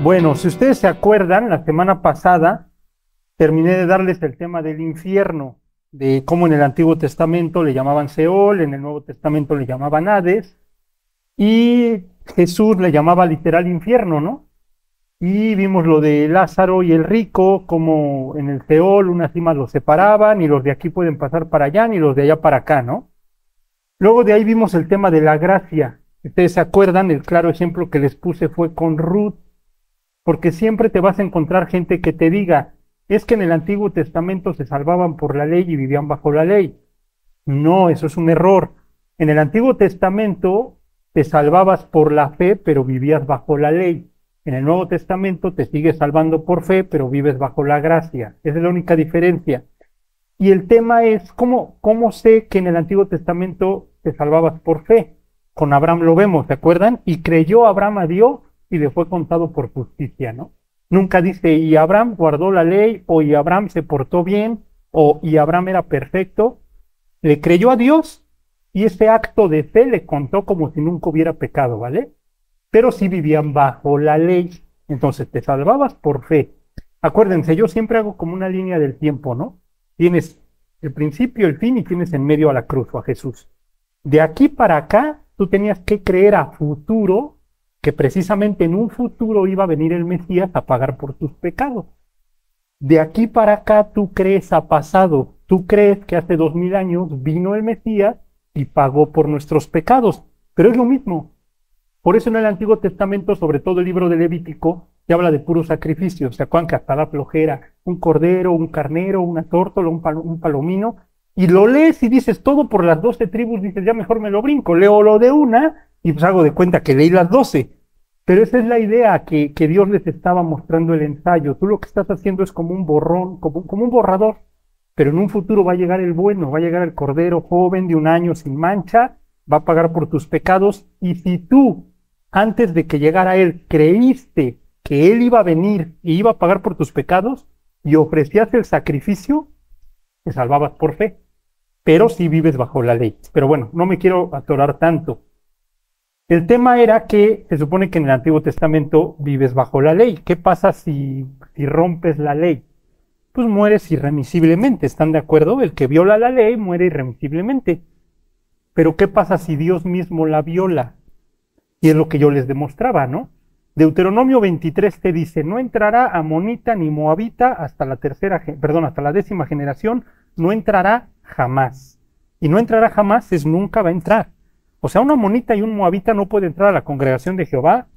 Bueno, si ustedes se acuerdan, la semana pasada terminé de darles el tema del infierno, de cómo en el Antiguo Testamento le llamaban Seol, en el Nuevo Testamento le llamaban Hades, y Jesús le llamaba literal infierno, ¿no? Y vimos lo de Lázaro y el rico, como en el Seol unas cimas los separaban, y los de aquí pueden pasar para allá, ni los de allá para acá, ¿no? Luego de ahí vimos el tema de la gracia. Si ustedes se acuerdan, el claro ejemplo que les puse fue con Ruth porque siempre te vas a encontrar gente que te diga, es que en el Antiguo Testamento se salvaban por la ley y vivían bajo la ley. No, eso es un error. En el Antiguo Testamento te salvabas por la fe, pero vivías bajo la ley. En el Nuevo Testamento te sigues salvando por fe, pero vives bajo la gracia. Esa es la única diferencia. Y el tema es, ¿cómo, cómo sé que en el Antiguo Testamento te salvabas por fe? Con Abraham lo vemos, ¿se acuerdan? Y creyó Abraham a Dios y le fue contado por justicia, ¿no? Nunca dice, y Abraham guardó la ley, o y Abraham se portó bien, o y Abraham era perfecto. Le creyó a Dios y ese acto de fe le contó como si nunca hubiera pecado, ¿vale? Pero si vivían bajo la ley, entonces te salvabas por fe. Acuérdense, yo siempre hago como una línea del tiempo, ¿no? Tienes el principio, el fin y tienes en medio a la cruz o a Jesús. De aquí para acá, tú tenías que creer a futuro que precisamente en un futuro iba a venir el Mesías a pagar por tus pecados. De aquí para acá tú crees a pasado, tú crees que hace dos mil años vino el Mesías y pagó por nuestros pecados, pero es lo mismo. Por eso en el Antiguo Testamento, sobre todo el libro de Levítico, se habla de puros sacrificios, ¿se acuerdan que hasta la flojera, un cordero, un carnero, una tórtola, un, un palomino, y lo lees y dices todo por las doce tribus, dices ya mejor me lo brinco, leo lo de una y pues hago de cuenta que leí las doce. Pero esa es la idea que, que, Dios les estaba mostrando el ensayo. Tú lo que estás haciendo es como un borrón, como, como un borrador. Pero en un futuro va a llegar el bueno, va a llegar el cordero joven de un año sin mancha, va a pagar por tus pecados. Y si tú, antes de que llegara Él, creíste que Él iba a venir y iba a pagar por tus pecados y ofrecías el sacrificio, te salvabas por fe. Pero si vives bajo la ley. Pero bueno, no me quiero atorar tanto. El tema era que se supone que en el Antiguo Testamento vives bajo la ley. ¿Qué pasa si, si rompes la ley? Pues mueres irremisiblemente. ¿Están de acuerdo? El que viola la ley muere irremisiblemente. Pero ¿qué pasa si Dios mismo la viola? Y es lo que yo les demostraba, ¿no? Deuteronomio 23 te dice, no entrará amonita ni moabita hasta la tercera, perdón, hasta la décima generación, no entrará jamás. Y no entrará jamás es nunca va a entrar. O sea, una monita y un moabita no puede entrar a la congregación de Jehová,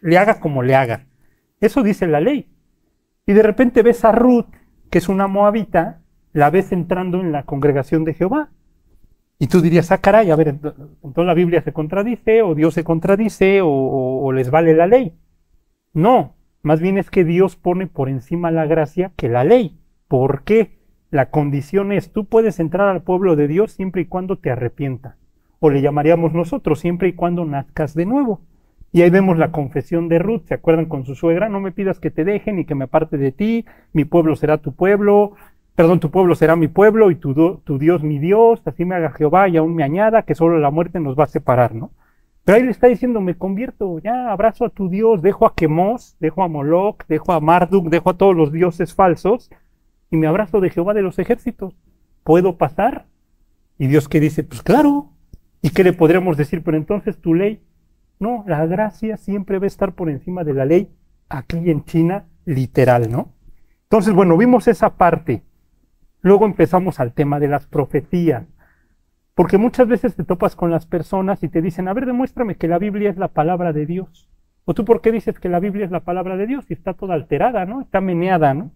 le haga como le haga. Eso dice la ley. Y de repente ves a Ruth, que es una moabita, la ves entrando en la congregación de Jehová. Y tú dirías, ah, caray, a ver, entonces la Biblia se contradice, o Dios se contradice, o, o les vale la ley. No, más bien es que Dios pone por encima la gracia que la ley. ¿Por qué? La condición es, tú puedes entrar al pueblo de Dios siempre y cuando te arrepientas o le llamaríamos nosotros, siempre y cuando nazcas de nuevo. Y ahí vemos la confesión de Ruth, ¿se acuerdan con su suegra? No me pidas que te dejen y que me aparte de ti, mi pueblo será tu pueblo, perdón, tu pueblo será mi pueblo y tu, tu Dios mi Dios, así me haga Jehová y aún me añada, que solo la muerte nos va a separar, ¿no? Pero ahí le está diciendo, me convierto, ya abrazo a tu Dios, dejo a Quemos, dejo a Moloch, dejo a Marduk, dejo a todos los dioses falsos y me abrazo de Jehová de los ejércitos. ¿Puedo pasar? Y Dios que dice, pues claro, ¿Y qué le podríamos decir? Pero entonces tu ley, no, la gracia siempre va a estar por encima de la ley aquí en China, literal, ¿no? Entonces, bueno, vimos esa parte. Luego empezamos al tema de las profecías. Porque muchas veces te topas con las personas y te dicen, a ver, demuéstrame que la Biblia es la palabra de Dios. O tú, ¿por qué dices que la Biblia es la palabra de Dios? Y está toda alterada, ¿no? Está meneada, ¿no?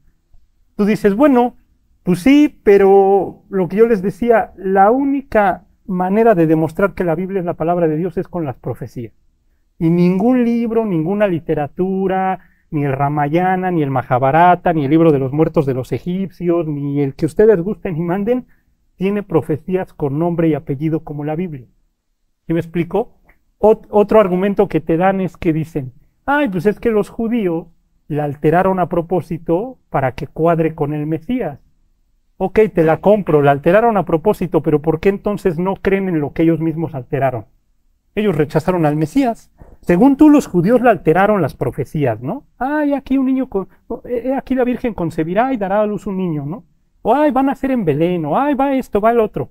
Tú dices, bueno, pues sí, pero lo que yo les decía, la única manera de demostrar que la Biblia es la palabra de Dios es con las profecías. Y ningún libro, ninguna literatura, ni el Ramayana, ni el Mahabharata, ni el libro de los muertos de los egipcios, ni el que ustedes gusten y manden, tiene profecías con nombre y apellido como la Biblia. ¿Sí me explico? otro argumento que te dan es que dicen, ay, pues es que los judíos la alteraron a propósito para que cuadre con el Mesías. Ok, te la compro, la alteraron a propósito, pero ¿por qué entonces no creen en lo que ellos mismos alteraron? Ellos rechazaron al Mesías. Según tú, los judíos la alteraron las profecías, ¿no? Ay, aquí un niño, con, aquí la Virgen concebirá y dará a luz un niño, ¿no? O ay, van a nacer en Belén, o ay, va esto, va el otro.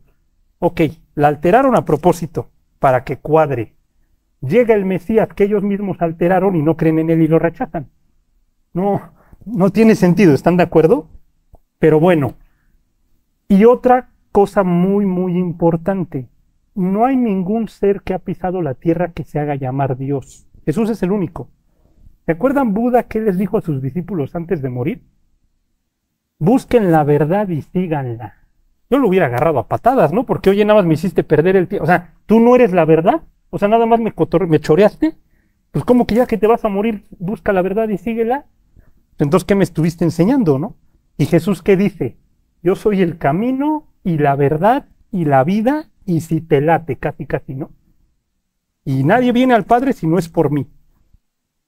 Ok, la alteraron a propósito, para que cuadre. Llega el Mesías que ellos mismos alteraron y no creen en él y lo rechazan. No, no tiene sentido, ¿están de acuerdo? Pero bueno. Y otra cosa muy, muy importante. No hay ningún ser que ha pisado la tierra que se haga llamar Dios. Jesús es el único. ¿Se acuerdan Buda qué les dijo a sus discípulos antes de morir? Busquen la verdad y síganla. Yo lo hubiera agarrado a patadas, ¿no? Porque oye, nada más me hiciste perder el tiempo. O sea, tú no eres la verdad. O sea, nada más me, me choreaste. Pues como que ya que te vas a morir, busca la verdad y síguela. Entonces, ¿qué me estuviste enseñando, no? Y Jesús, ¿qué dice? Yo soy el camino y la verdad y la vida y si te late, casi, casi, ¿no? Y nadie viene al Padre si no es por mí.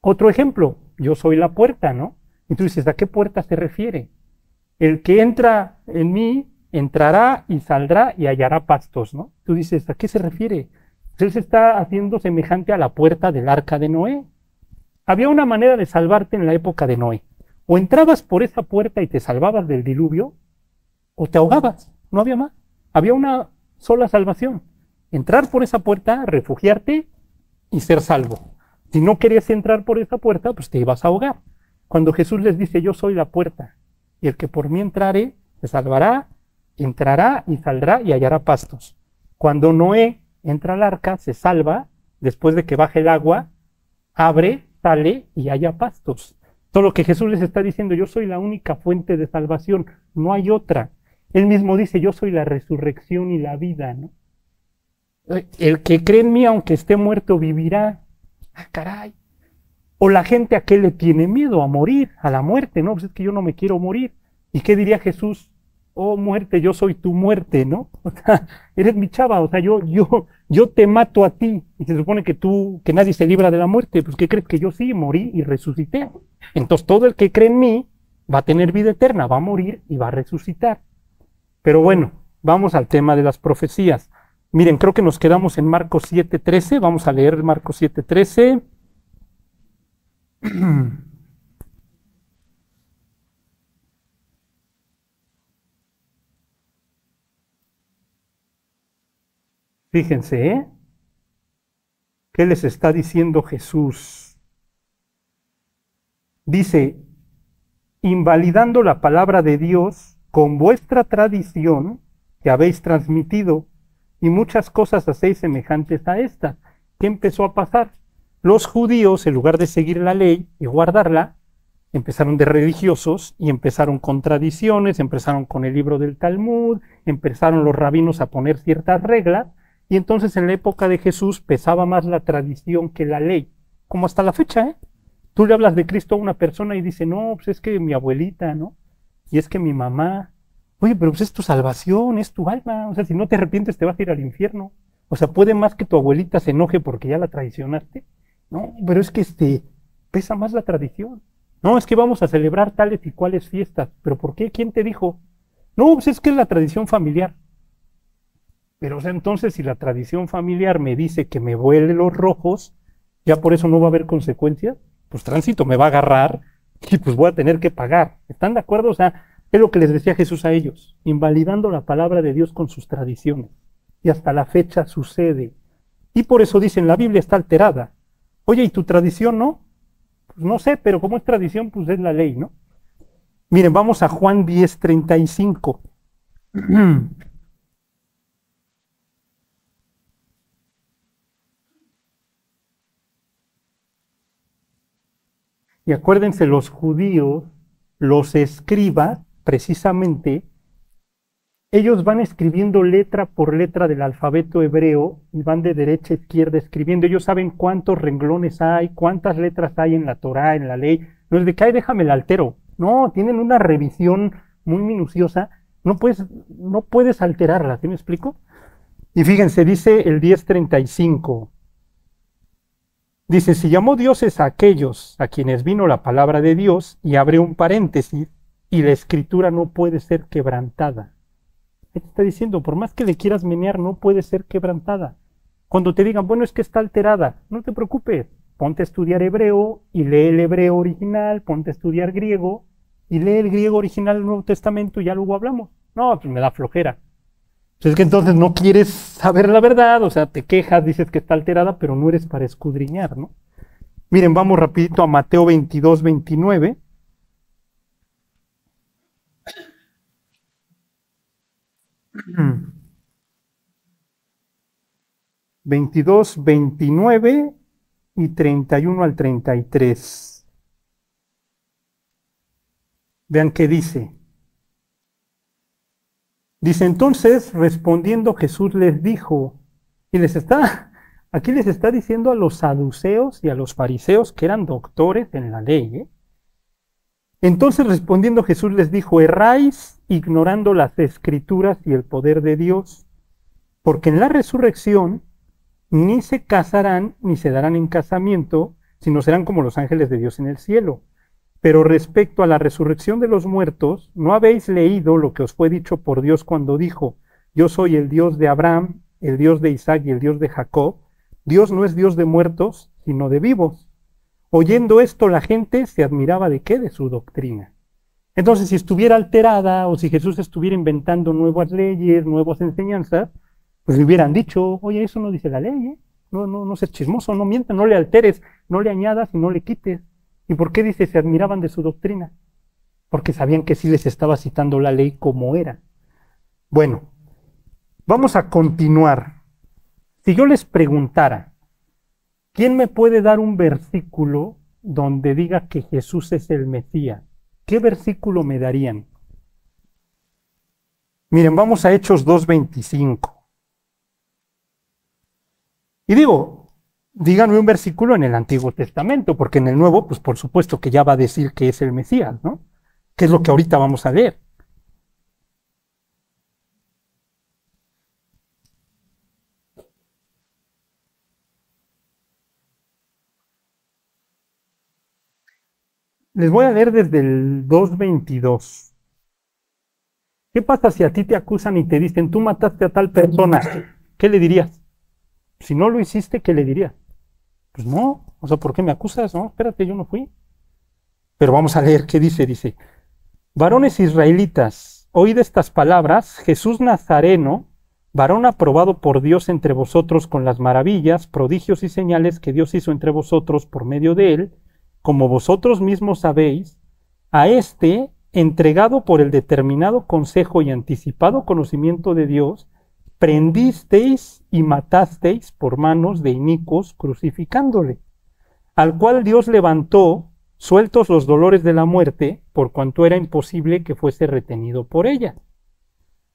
Otro ejemplo, yo soy la puerta, ¿no? Y tú dices, ¿a qué puerta se refiere? El que entra en mí entrará y saldrá y hallará pastos, ¿no? Tú dices, ¿a qué se refiere? Pues él se está haciendo semejante a la puerta del arca de Noé. Había una manera de salvarte en la época de Noé. O entrabas por esa puerta y te salvabas del diluvio, o te ahogabas. No había más. Había una sola salvación. Entrar por esa puerta, refugiarte y ser salvo. Si no querías entrar por esa puerta, pues te ibas a ahogar. Cuando Jesús les dice, yo soy la puerta, y el que por mí entrare, se salvará, entrará y saldrá y hallará pastos. Cuando Noé entra al arca, se salva, después de que baje el agua, abre, sale y haya pastos. Todo lo que Jesús les está diciendo, yo soy la única fuente de salvación, no hay otra. Él mismo dice, yo soy la resurrección y la vida, ¿no? El que cree en mí, aunque esté muerto, vivirá. Ah, caray. O la gente a qué le tiene miedo, a morir, a la muerte, ¿no? Pues es que yo no me quiero morir. ¿Y qué diría Jesús? oh muerte, yo soy tu muerte, ¿no? O sea, eres mi chava, o sea, yo, yo, yo te mato a ti. Y se supone que tú, que nadie se libra de la muerte, pues ¿qué crees que yo sí morí y resucité? Entonces todo el que cree en mí va a tener vida eterna, va a morir y va a resucitar. Pero bueno, vamos al tema de las profecías. Miren, creo que nos quedamos en Marcos 7:13, vamos a leer Marcos 7:13. Fíjense, ¿eh? ¿Qué les está diciendo Jesús? Dice, invalidando la palabra de Dios con vuestra tradición que habéis transmitido, y muchas cosas hacéis semejantes a esta. ¿Qué empezó a pasar? Los judíos, en lugar de seguir la ley y guardarla, empezaron de religiosos y empezaron con tradiciones, empezaron con el libro del Talmud, empezaron los rabinos a poner ciertas reglas, y entonces en la época de Jesús pesaba más la tradición que la ley, como hasta la fecha, ¿eh? Tú le hablas de Cristo a una persona y dice, no, pues es que mi abuelita, ¿no? Y es que mi mamá. Oye, pero pues es tu salvación, es tu alma. O sea, si no te arrepientes te vas a ir al infierno. O sea, puede más que tu abuelita se enoje porque ya la traicionaste. No, pero es que este, pesa más la tradición. No, es que vamos a celebrar tales y cuales fiestas. ¿Pero por qué? ¿Quién te dijo? No, pues es que es la tradición familiar. Pero entonces si la tradición familiar me dice que me vuele los rojos, ya por eso no va a haber consecuencias, pues tránsito me va a agarrar y pues voy a tener que pagar. ¿Están de acuerdo? O sea, es lo que les decía Jesús a ellos, invalidando la palabra de Dios con sus tradiciones. Y hasta la fecha sucede. Y por eso dicen, la Biblia está alterada. Oye, ¿y tu tradición no? Pues no sé, pero como es tradición, pues es la ley, ¿no? Miren, vamos a Juan 10, 35. Y acuérdense, los judíos, los escribas, precisamente, ellos van escribiendo letra por letra del alfabeto hebreo y van de derecha a izquierda escribiendo. Ellos saben cuántos renglones hay, cuántas letras hay en la Torah, en la ley. No es de que, ay, déjame el altero. No, tienen una revisión muy minuciosa. No puedes, no puedes alterarla, ¿sí me explico? Y fíjense, dice el 1035. Dice, si llamó dioses a aquellos a quienes vino la palabra de Dios, y abre un paréntesis, y la escritura no puede ser quebrantada. está diciendo, por más que le quieras menear, no puede ser quebrantada. Cuando te digan, bueno, es que está alterada, no te preocupes, ponte a estudiar hebreo y lee el hebreo original, ponte a estudiar griego y lee el griego original del Nuevo Testamento y ya luego hablamos. No, pues me da flojera. Pues es que entonces no quieres saber la verdad, o sea, te quejas, dices que está alterada, pero no eres para escudriñar, ¿no? Miren, vamos rapidito a Mateo 22, 29. 22, 29 y 31 al 33. Vean qué dice. Dice entonces, respondiendo Jesús les dijo, y les está, aquí les está diciendo a los saduceos y a los fariseos que eran doctores en la ley. ¿eh? Entonces respondiendo Jesús les dijo, erráis ignorando las escrituras y el poder de Dios, porque en la resurrección ni se casarán ni se darán en casamiento, sino serán como los ángeles de Dios en el cielo. Pero respecto a la resurrección de los muertos, ¿no habéis leído lo que os fue dicho por Dios cuando dijo, yo soy el Dios de Abraham, el Dios de Isaac y el Dios de Jacob? Dios no es Dios de muertos, sino de vivos. Oyendo esto, la gente se admiraba de qué? De su doctrina. Entonces, si estuviera alterada o si Jesús estuviera inventando nuevas leyes, nuevas enseñanzas, pues le hubieran dicho, oye, eso no dice la ley, ¿eh? no, no, no seas chismoso, no mientas, no le alteres, no le añadas y no le quites. ¿Y por qué dice se admiraban de su doctrina? Porque sabían que sí les estaba citando la ley como era. Bueno, vamos a continuar. Si yo les preguntara, ¿quién me puede dar un versículo donde diga que Jesús es el Mesías? ¿Qué versículo me darían? Miren, vamos a Hechos 2.25. Y digo, díganme un versículo en el Antiguo Testamento, porque en el Nuevo, pues por supuesto que ya va a decir que es el Mesías, ¿no? Que es lo que ahorita vamos a leer. Les voy a leer desde el 2.22. ¿Qué pasa si a ti te acusan y te dicen, tú mataste a tal persona? ¿Qué le dirías? Si no lo hiciste, ¿qué le diría? Pues no, o sea, ¿por qué me acusas? No, espérate, yo no fui. Pero vamos a leer qué dice, dice, varones israelitas, oíd estas palabras, Jesús Nazareno, varón aprobado por Dios entre vosotros con las maravillas, prodigios y señales que Dios hizo entre vosotros por medio de él, como vosotros mismos sabéis, a este, entregado por el determinado consejo y anticipado conocimiento de Dios, prendisteis y matasteis por manos de inicuos crucificándole, al cual Dios levantó, sueltos los dolores de la muerte, por cuanto era imposible que fuese retenido por ella.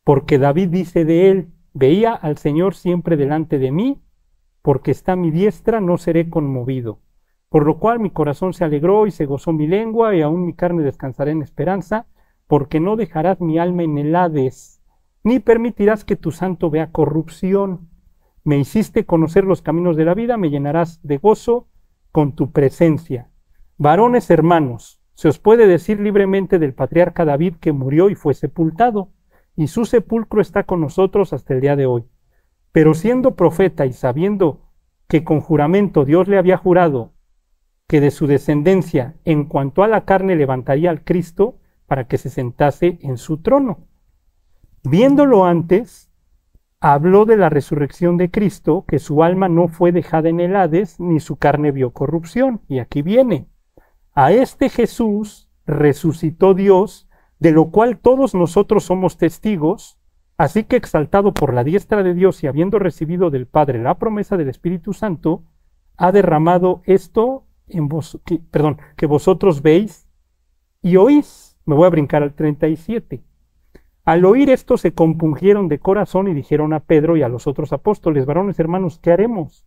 Porque David dice de él, veía al Señor siempre delante de mí, porque está mi diestra, no seré conmovido. Por lo cual mi corazón se alegró y se gozó mi lengua, y aún mi carne descansará en esperanza, porque no dejarás mi alma en el Hades, ni permitirás que tu santo vea corrupción. Me hiciste conocer los caminos de la vida, me llenarás de gozo con tu presencia. Varones hermanos, se os puede decir libremente del patriarca David que murió y fue sepultado, y su sepulcro está con nosotros hasta el día de hoy. Pero siendo profeta y sabiendo que con juramento Dios le había jurado que de su descendencia en cuanto a la carne levantaría al Cristo para que se sentase en su trono Viéndolo antes, habló de la resurrección de Cristo, que su alma no fue dejada en el Hades, ni su carne vio corrupción. Y aquí viene. A este Jesús resucitó Dios, de lo cual todos nosotros somos testigos, así que exaltado por la diestra de Dios y habiendo recibido del Padre la promesa del Espíritu Santo, ha derramado esto en vos, perdón, que vosotros veis y oís. Me voy a brincar al 37. Al oír esto se compungieron de corazón y dijeron a Pedro y a los otros apóstoles, varones hermanos, ¿qué haremos?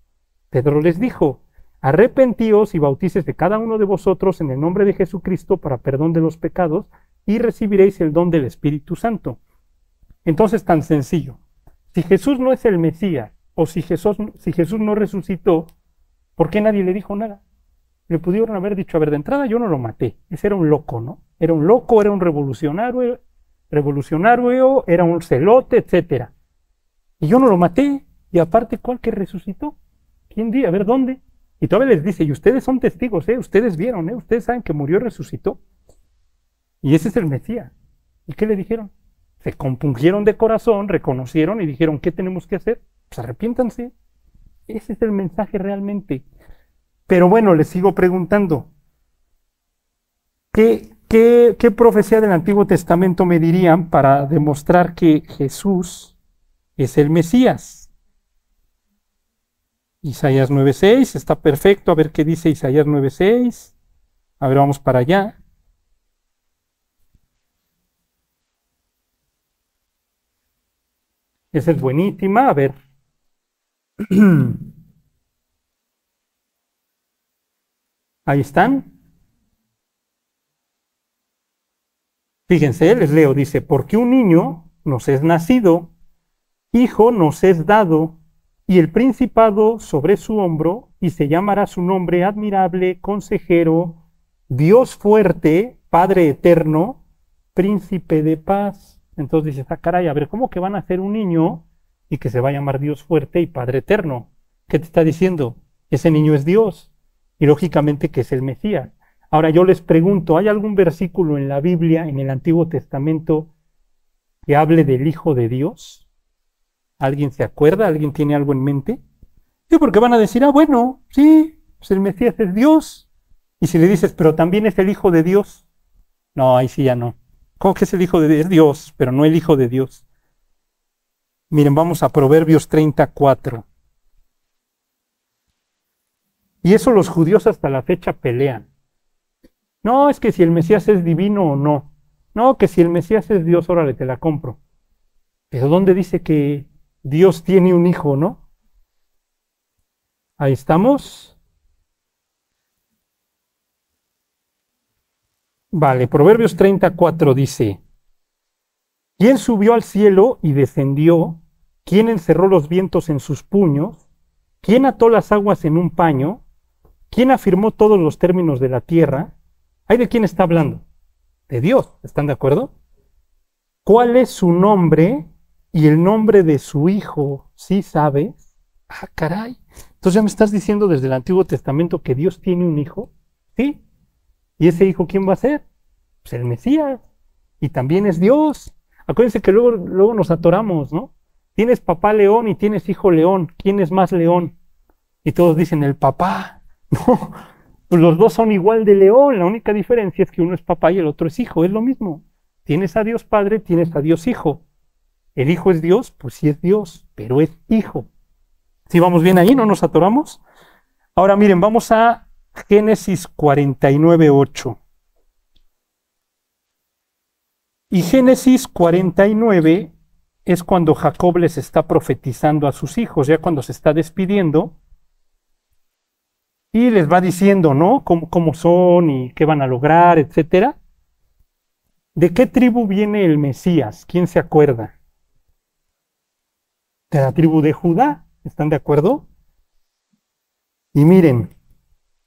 Pedro les dijo, arrepentíos y bautices de cada uno de vosotros en el nombre de Jesucristo para perdón de los pecados y recibiréis el don del Espíritu Santo. Entonces, tan sencillo, si Jesús no es el Mesías o si Jesús, si Jesús no resucitó, ¿por qué nadie le dijo nada? Le pudieron haber dicho, a ver, de entrada yo no lo maté, ese era un loco, ¿no? Era un loco, era un revolucionario, revolucionario, era un celote, etcétera. Y yo no lo maté, y aparte, ¿cuál que resucitó? ¿Quién di? A ver, ¿dónde? Y todavía les dice, y ustedes son testigos, ¿eh? ustedes vieron, ¿eh? ustedes saben que murió y resucitó. Y ese es el Mesías. ¿Y qué le dijeron? Se compungieron de corazón, reconocieron y dijeron, ¿qué tenemos que hacer? Pues arrepiéntanse. Ese es el mensaje realmente. Pero bueno, les sigo preguntando, ¿qué, qué, profecía del Antiguo Testamento me dirían para demostrar que Jesús es el Mesías? Isaías 9.6, está perfecto, a ver qué dice Isaías 9.6. A ver, vamos para allá. Esa es buenísima, a ver. Ahí están. Fíjense, les leo, dice, porque un niño nos es nacido, hijo nos es dado, y el principado sobre su hombro, y se llamará su nombre admirable, consejero, Dios fuerte, Padre eterno, príncipe de paz. Entonces dice, ah, caray, a ver, ¿cómo que van a ser un niño y que se va a llamar Dios fuerte y Padre eterno? ¿Qué te está diciendo? Ese niño es Dios y lógicamente que es el Mesías. Ahora yo les pregunto, ¿hay algún versículo en la Biblia, en el Antiguo Testamento, que hable del Hijo de Dios? ¿Alguien se acuerda? ¿Alguien tiene algo en mente? Sí, porque van a decir, ah, bueno, sí, pues el Mesías es Dios. Y si le dices, pero también es el Hijo de Dios, no, ahí sí ya no. ¿Cómo que es el Hijo de Dios? Es Dios, pero no el Hijo de Dios. Miren, vamos a Proverbios 34. Y eso los judíos hasta la fecha pelean. No, es que si el Mesías es divino o no. No, que si el Mesías es Dios, órale, te la compro. Pero ¿dónde dice que Dios tiene un hijo, no? Ahí estamos. Vale, Proverbios 34 dice, ¿quién subió al cielo y descendió? ¿Quién encerró los vientos en sus puños? ¿Quién ató las aguas en un paño? ¿Quién afirmó todos los términos de la tierra? ¿Hay de quién está hablando? De Dios, ¿están de acuerdo? ¿Cuál es su nombre y el nombre de su hijo? ¿Sí sabes? Ah, caray. Entonces ya me estás diciendo desde el Antiguo Testamento que Dios tiene un hijo. ¿Sí? ¿Y ese hijo quién va a ser? Pues el Mesías. Y también es Dios. Acuérdense que luego, luego nos atoramos, ¿no? Tienes papá león y tienes hijo león. ¿Quién es más león? Y todos dicen el papá. No, pues los dos son igual de león, la única diferencia es que uno es papá y el otro es hijo, es lo mismo. Tienes a Dios Padre, tienes a Dios Hijo. El Hijo es Dios, pues sí es Dios, pero es Hijo. Si vamos bien ahí, no nos atoramos. Ahora miren, vamos a Génesis 49, 8. Y Génesis 49 es cuando Jacob les está profetizando a sus hijos, ya cuando se está despidiendo, y les va diciendo, ¿no? Cómo, son y qué van a lograr, etcétera. ¿De qué tribu viene el Mesías? ¿Quién se acuerda? De la tribu de Judá, ¿están de acuerdo? Y miren,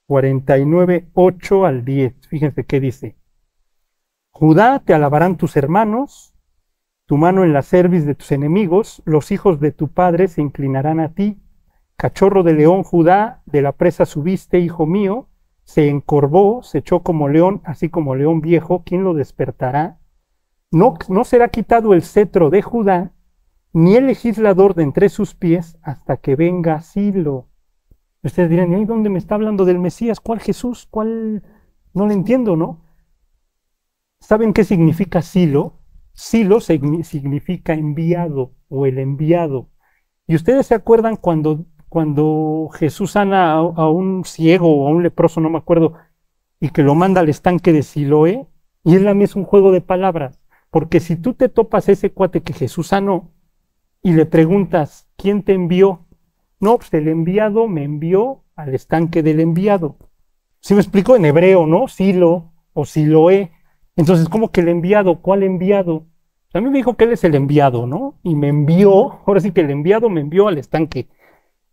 49, 8 al 10, fíjense qué dice. Judá te alabarán tus hermanos, tu mano en la cerviz de tus enemigos, los hijos de tu padre se inclinarán a ti Cachorro de león Judá, de la presa subiste, hijo mío, se encorvó, se echó como león, así como león viejo, ¿quién lo despertará? No, no será quitado el cetro de Judá, ni el legislador de entre sus pies, hasta que venga Silo. Ustedes dirán, ¿y dónde me está hablando del Mesías? ¿Cuál Jesús? ¿Cuál? No lo entiendo, ¿no? ¿Saben qué significa Silo? Silo significa enviado o el enviado. Y ustedes se acuerdan cuando cuando Jesús sana a, un ciego o a un leproso, no me acuerdo, y que lo manda al estanque de Siloé, y él también es un juego de palabras, porque si tú te topas ese cuate que Jesús sanó y le preguntas, ¿quién te envió? No, pues el enviado me envió al estanque del enviado. Si me explico en hebreo, ¿no? Silo o Siloé. Entonces, ¿cómo que el enviado? ¿Cuál enviado? Mí me dijo que él es el enviado, ¿no? Y me envió, ahora sí que el enviado me envió al estanque.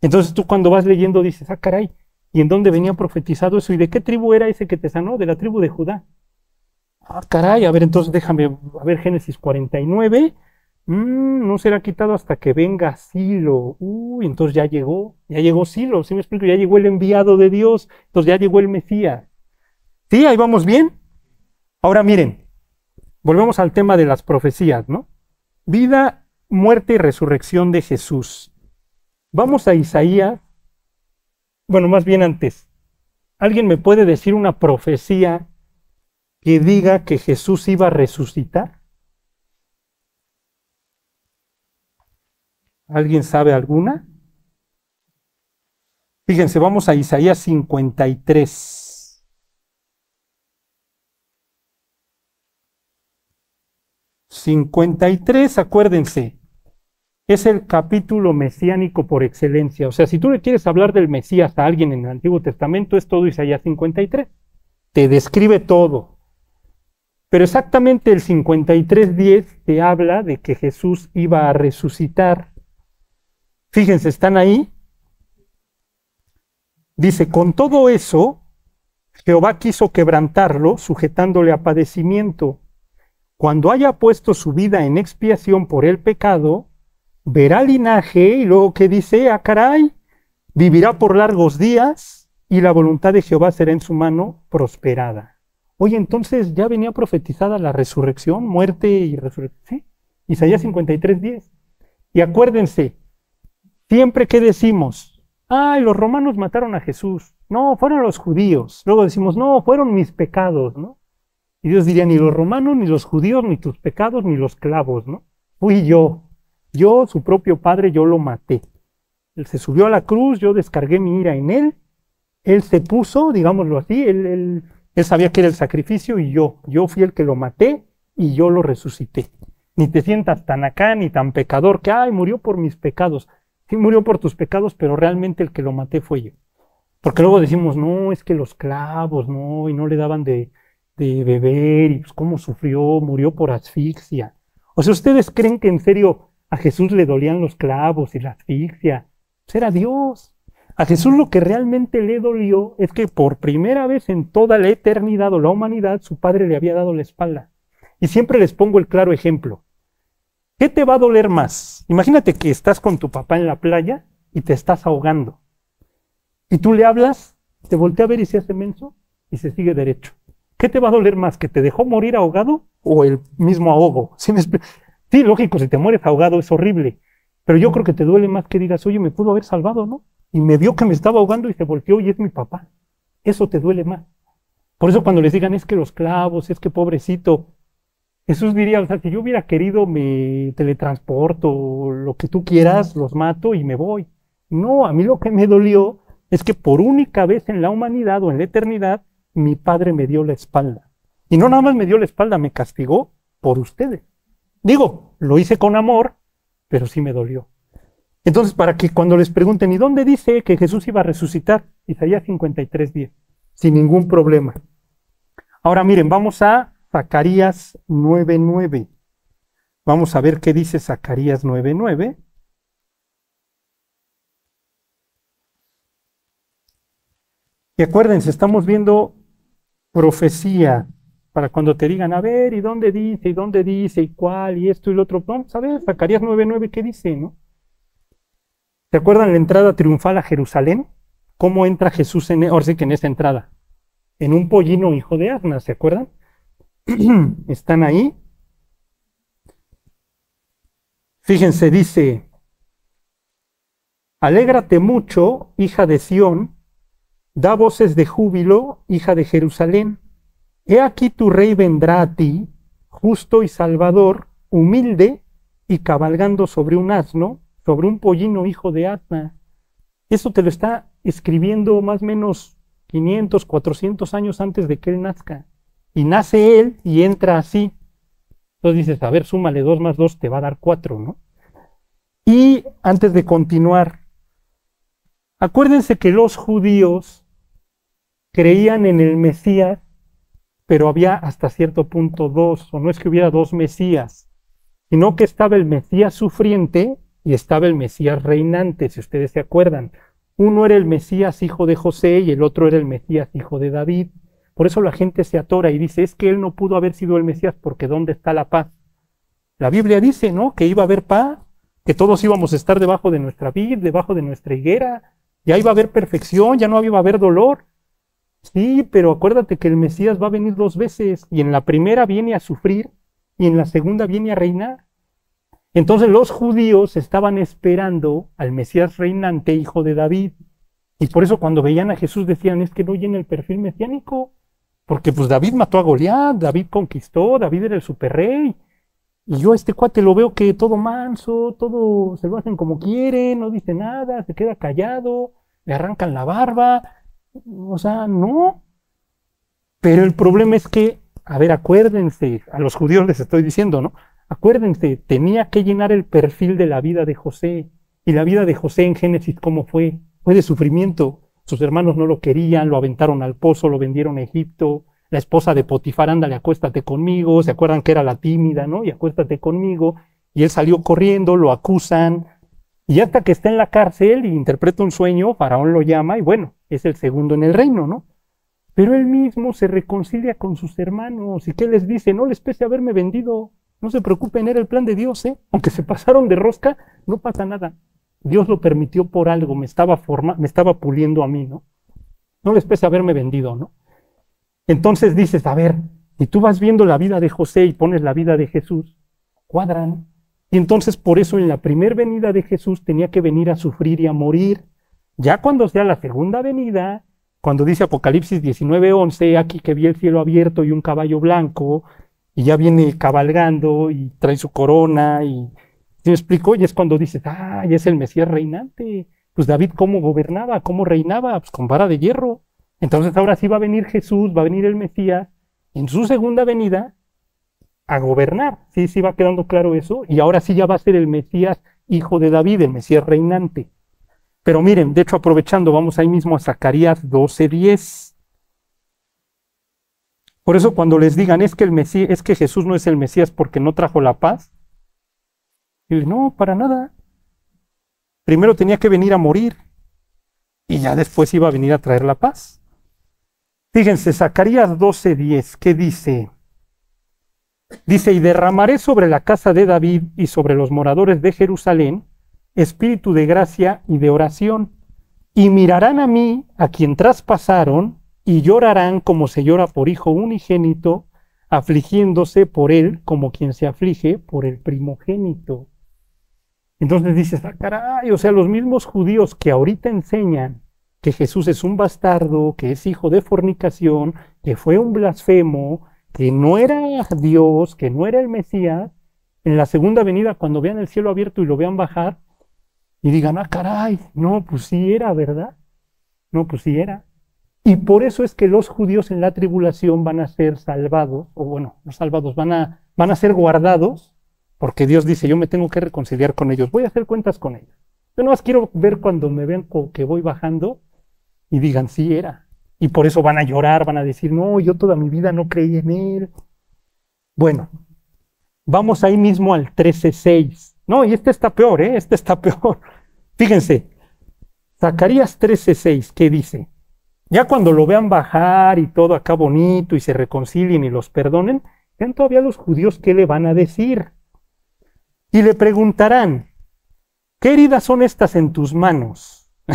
Entonces tú cuando vas leyendo dices, ah, caray, ¿y en dónde venía profetizado eso? ¿Y de qué tribu era ese que te sanó? De la tribu de Judá. Ah, caray, a ver, entonces déjame, a ver, Génesis 49, Mm, no será quitado hasta que venga Silo. Uy, entonces ya llegó, ya llegó Silo, ¿sí me explico? Ya llegó el enviado de Dios, entonces ya llegó el Mesías. ¿Sí? Ahí vamos bien. Ahora miren, volvemos al tema de las profecías, ¿no? Vida, muerte y resurrección de Jesús. Vamos a Isaías. Bueno, más bien antes. ¿Alguien me puede decir una profecía que diga que Jesús iba a resucitar? ¿Alguien sabe alguna? Fíjense, vamos a Isaías 53. ...53, acuérdense... ...es el capítulo mesiánico por excelencia... ...o sea, si tú le quieres hablar del Mesías a alguien en el Antiguo Testamento... ...es todo Isaías 53... ...te describe todo... ...pero exactamente el 53.10... ...te habla de que Jesús iba a resucitar... Fíjense, están ahí. Dice, con todo eso, Jehová quiso quebrantarlo, sujetándole a padecimiento. Cuando haya puesto su vida en expiación por el pecado, verá linaje y luego que dice, ah, caray, vivirá por largos días y la voluntad de Jehová será en su mano prosperada. Oye, entonces ya venía profetizada la resurrección, muerte y resurrección. ¿Sí? Isaías 53, 10. Y acuérdense, Siempre que decimos, ay, los romanos mataron a Jesús. No, fueron los judíos. Luego decimos, no, fueron mis pecados, ¿no? Y Dios diría, ni los romanos, ni los judíos, ni tus pecados, ni los clavos, ¿no? Fui yo. Yo, su propio padre, yo lo maté. Él se subió a la cruz, yo descargué mi ira en él. Él se puso, digámoslo así, él, él, él sabía que era el sacrificio y yo, yo fui el que lo maté y yo lo resucité. Ni te sientas tan acá, ni tan pecador, que, ay, murió por mis pecados. Sí murió por tus pecados, pero realmente el que lo maté fue yo. Porque luego decimos, no, es que los clavos, no, y no le daban de, de beber, y pues cómo sufrió, murió por asfixia. O sea, ¿ustedes creen que en serio a Jesús le dolían los clavos y la asfixia? Pues era Dios. A Jesús lo que realmente le dolió es que por primera vez en toda la eternidad o la humanidad su padre le había dado la espalda. Y siempre les pongo el claro ejemplo. ¿Qué te va a doler más? Imagínate que estás con tu papá en la playa y te estás ahogando. Y tú le hablas, te voltea a ver y se hace menso y se sigue derecho. ¿Qué te va a doler más? ¿Que te dejó morir ahogado o el mismo ahogo? ¿Sí, sí, lógico, si te mueres ahogado es horrible. Pero yo creo que te duele más que digas, oye, me pudo haber salvado, ¿no? Y me vio que me estaba ahogando y se volteó y es mi papá. Eso te duele más. Por eso cuando les digan, es que los clavos, es que pobrecito, Jesús diría, o sea, si yo hubiera querido me teletransporto, lo que tú quieras, los mato y me voy. No, a mí lo que me dolió es que por única vez en la humanidad o en la eternidad, mi padre me dio la espalda. Y no nada más me dio la espalda, me castigó por ustedes. Digo, lo hice con amor, pero sí me dolió. Entonces, para que cuando les pregunten, ¿y dónde dice que Jesús iba a resucitar? Isaías 53, 10, sin ningún problema. Ahora miren, vamos a Zacarías 9:9. Vamos a ver qué dice Zacarías 9:9. Y acuérdense, estamos viendo profecía para cuando te digan, a ver, ¿y dónde dice? ¿Y dónde dice? ¿Y cuál? ¿Y esto y lo otro? Vamos a ver, Zacarías 9:9, ¿qué dice? ¿no? ¿Se acuerdan la entrada triunfal a Jerusalén? ¿Cómo entra Jesús en, ahora sí que en esa entrada? En un pollino hijo de asna, ¿se acuerdan? ¿Están ahí? Fíjense, dice, Alégrate mucho, hija de Sión, da voces de júbilo, hija de Jerusalén. He aquí tu rey vendrá a ti, justo y salvador, humilde y cabalgando sobre un asno, sobre un pollino hijo de asna. Eso te lo está escribiendo más o menos 500, 400 años antes de que él nazca y nace él y entra así. Entonces dices, a ver, súmale 2 más 2, te va a dar 4, ¿no? Y antes de continuar, acuérdense que los judíos creían en el Mesías, pero había hasta cierto punto dos, o no es que hubiera dos Mesías, sino que estaba el Mesías sufriente y estaba el Mesías reinante, si ustedes se acuerdan. Uno era el Mesías hijo de José y el otro era el Mesías hijo de David. Por eso la gente se atora y dice, es que él no pudo haber sido el Mesías porque ¿dónde está la paz? La Biblia dice, ¿no? Que iba a haber paz, que todos íbamos a estar debajo de nuestra vid, debajo de nuestra higuera, ya iba a haber perfección, ya no iba a haber dolor. Sí, pero acuérdate que el Mesías va a venir dos veces y en la primera viene a sufrir y en la segunda viene a reinar. Entonces los judíos estaban esperando al Mesías reinante, hijo de David. Y por eso cuando veían a Jesús decían, es que no llena el perfil mesiánico. Porque pues David mató a Goliat, David conquistó, David era el superrey. Y yo a este cuate lo veo que todo manso, todo se lo hacen como quieren, no dice nada, se queda callado, le arrancan la barba. O sea, no. Pero el problema es que, a ver, acuérdense, a los judíos les estoy diciendo, ¿no? Acuérdense, tenía que llenar el perfil de la vida de José. Y la vida de José en Génesis, ¿cómo fue? Fue de sufrimiento. Sus hermanos no lo querían, lo aventaron al pozo, lo vendieron a Egipto. La esposa de Potifar, ándale, acuéstate conmigo. Se acuerdan que era la tímida, ¿no? Y acuéstate conmigo. Y él salió corriendo, lo acusan. Y hasta que está en la cárcel y interpreta un sueño, Faraón lo llama y bueno, es el segundo en el reino, ¿no? Pero él mismo se reconcilia con sus hermanos y ¿qué les dice? No les pese haberme vendido, no se preocupen, era el plan de Dios, ¿eh? Aunque se pasaron de rosca, no pasa nada. Dios lo permitió por algo, me estaba forma, me estaba puliendo a mí, ¿no? No les pese haberme vendido, ¿no? Entonces dices, a ver, y tú vas viendo la vida de José y pones la vida de Jesús, cuadran, y entonces por eso en la primera venida de Jesús tenía que venir a sufrir y a morir. Ya cuando sea la segunda venida, cuando dice Apocalipsis 19:11, aquí que vi el cielo abierto y un caballo blanco, y ya viene cabalgando y trae su corona, y ¿se me explicó? Y es cuando dices, ah, ya es el Mesías reinante. Pues David, ¿cómo gobernaba? ¿Cómo reinaba? Pues con vara de hierro. Entonces ahora sí va a venir Jesús, va a venir el Mesías en su segunda venida a gobernar. Sí, sí va quedando claro eso. Y ahora sí ya va a ser el Mesías hijo de David, el Mesías reinante. Pero miren, de hecho aprovechando, vamos ahí mismo a Zacarías 12:10. Por eso cuando les digan es que el Mesías, es que Jesús no es el Mesías porque no trajo la paz, y no, para nada. Primero tenía que venir a morir y ya después iba a venir a traer la paz. Fíjense, Zacarías 12:10, ¿qué dice? Dice, y derramaré sobre la casa de David y sobre los moradores de Jerusalén espíritu de gracia y de oración, y mirarán a mí, a quien traspasaron, y llorarán como se llora por hijo unigénito, afligiéndose por él como quien se aflige por el primogénito. Entonces dices, ah, caray, o sea, los mismos judíos que ahorita enseñan que Jesús es un bastardo, que es hijo de fornicación, que fue un blasfemo, que no era Dios, que no era el Mesías, en la segunda venida, cuando vean el cielo abierto y lo vean bajar, y digan, ah, caray, no, pues sí era, ¿verdad? No, pues sí era. Y por eso es que los judíos en la tribulación van a ser salvados, o bueno, los salvados van a, van a ser guardados, porque Dios dice, yo me tengo que reconciliar con ellos, voy a hacer cuentas con ellos. Yo no más quiero ver cuando me vean que voy bajando y digan, sí era. Y por eso van a llorar, van a decir, no, yo toda mi vida no creí en él. Bueno, vamos ahí mismo al 13.6. No, y este está peor, ¿eh? Este está peor. Fíjense, Zacarías 13.6, ¿qué dice? Ya cuando lo vean bajar y todo acá bonito y se reconcilien y los perdonen, vean todavía los judíos qué le van a decir. Y le preguntarán, ¿qué heridas son estas en tus manos?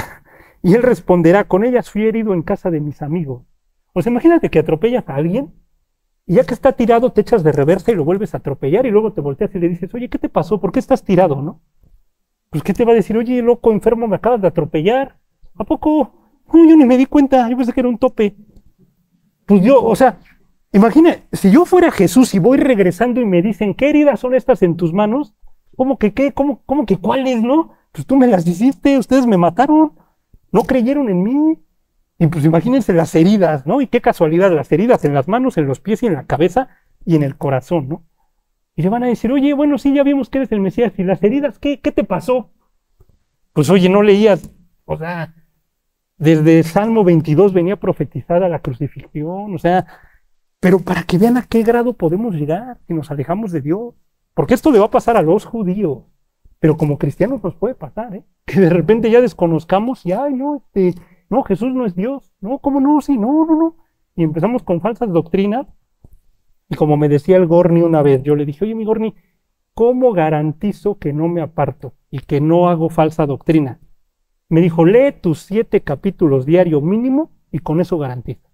Y él responderá, con ellas fui herido en casa de mis amigos. Sea, imagínate que atropellas a alguien y ya que está tirado te echas de reversa y lo vuelves a atropellar y luego te volteas y le dices, oye, ¿qué te pasó? ¿Por qué estás tirado, no? Pues, ¿qué te va a decir? Oye, loco, enfermo, me acabas de atropellar. ¿A poco? Uy, yo ni me di cuenta, yo pensé que era un tope. Pues yo, o sea, imagina, si yo fuera Jesús y voy regresando y me dicen, ¿qué heridas son estas en tus manos? ¿Cómo que qué? ¿Cómo, cómo que cuáles, no? Pues tú me las hiciste, ustedes me mataron. No creyeron en mí. Y pues imagínense las heridas, ¿no? Y qué casualidad, las heridas en las manos, en los pies y en la cabeza y en el corazón, ¿no? Y le van a decir, oye, bueno, sí, ya vimos que eres el Mesías. ¿Y las heridas qué? ¿Qué te pasó? Pues oye, no leías, o sea, desde Salmo 22 venía profetizada la crucifixión, o sea, pero para que vean a qué grado podemos llegar si nos alejamos de Dios. Porque esto le va a pasar a los judíos. Pero como cristianos nos puede pasar, ¿eh? Que de repente ya desconozcamos y, ay, no, este, no, Jesús no es Dios. No, ¿cómo no? Sí, no, no, no. Y empezamos con falsas doctrinas. Y como me decía el Gorni una vez, yo le dije, oye, mi Gorni, ¿cómo garantizo que no me aparto y que no hago falsa doctrina? Me dijo, lee tus siete capítulos diario mínimo y con eso garantiza.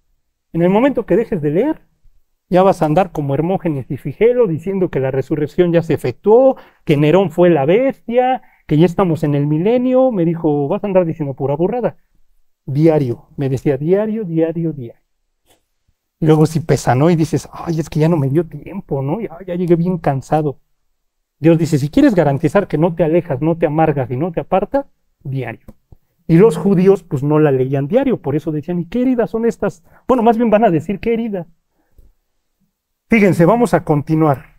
En el momento que dejes de leer, ya vas a andar como Hermógenes y Figelo diciendo que la resurrección ya se efectuó, que Nerón fue la bestia, que ya estamos en el milenio. Me dijo, vas a andar diciendo pura burrada. Diario, me decía diario, diario, diario. Y luego si pesa, ¿no? Y dices, ay, es que ya no me dio tiempo, ¿no? Ya, ya llegué bien cansado. Dios dice, si quieres garantizar que no te alejas, no te amargas y no te apartas, diario. Y los judíos pues no la leían diario, por eso decían, ¿y qué heridas son estas? Bueno, más bien van a decir, ¿qué heridas? Fíjense, vamos a continuar.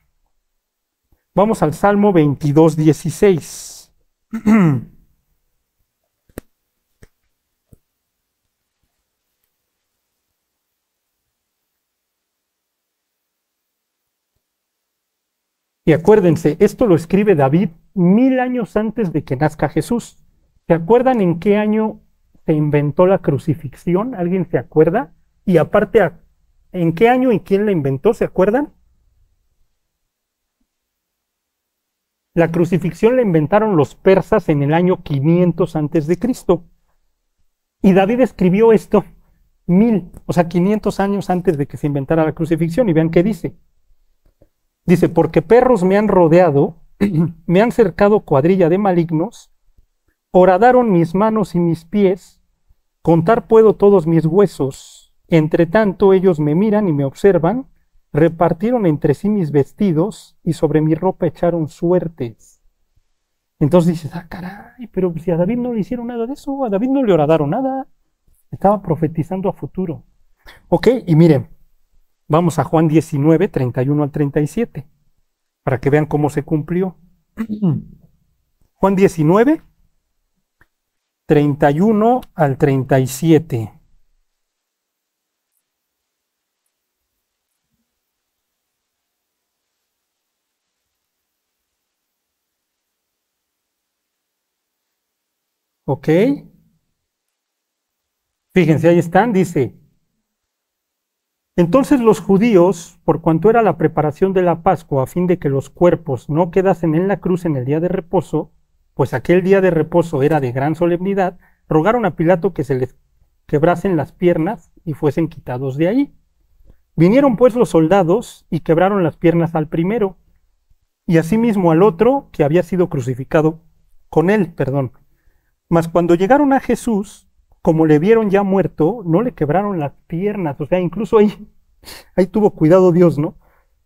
Vamos al Salmo 22, 16. Y acuérdense, esto lo escribe David mil años antes de que nazca Jesús. ¿Se acuerdan en qué año se inventó la crucifixión? ¿Alguien se acuerda? Y aparte, ¿en qué año y quién la inventó? ¿Se acuerdan? La crucifixión la inventaron los persas en el año 500 antes de Cristo. Y David escribió esto mil, o sea, 500 años antes de que se inventara la crucifixión. Y vean qué dice. Dice, porque perros me han rodeado, me han cercado cuadrilla de malignos, Horadaron mis manos y mis pies, contar puedo todos mis huesos. Entre tanto ellos me miran y me observan, repartieron entre sí mis vestidos y sobre mi ropa echaron suertes. Entonces dices, ah, caray, pero si a David no le hicieron nada de eso, a David no le horadaron nada. Estaba profetizando a futuro. Ok, y miren, vamos a Juan 19, 31 al 37, para que vean cómo se cumplió. Juan 19, 31 al 37. ¿Ok? Fíjense, ahí están, dice. Entonces los judíos, por cuanto era la preparación de la Pascua, a fin de que los cuerpos no quedasen en la cruz en el día de reposo, pues aquel día de reposo era de gran solemnidad, rogaron a Pilato que se les quebrasen las piernas y fuesen quitados de ahí. Vinieron pues los soldados y quebraron las piernas al primero, y asimismo al otro que había sido crucificado con él, perdón. Mas cuando llegaron a Jesús, como le vieron ya muerto, no le quebraron las piernas, o sea, incluso ahí, ahí tuvo cuidado Dios, ¿no?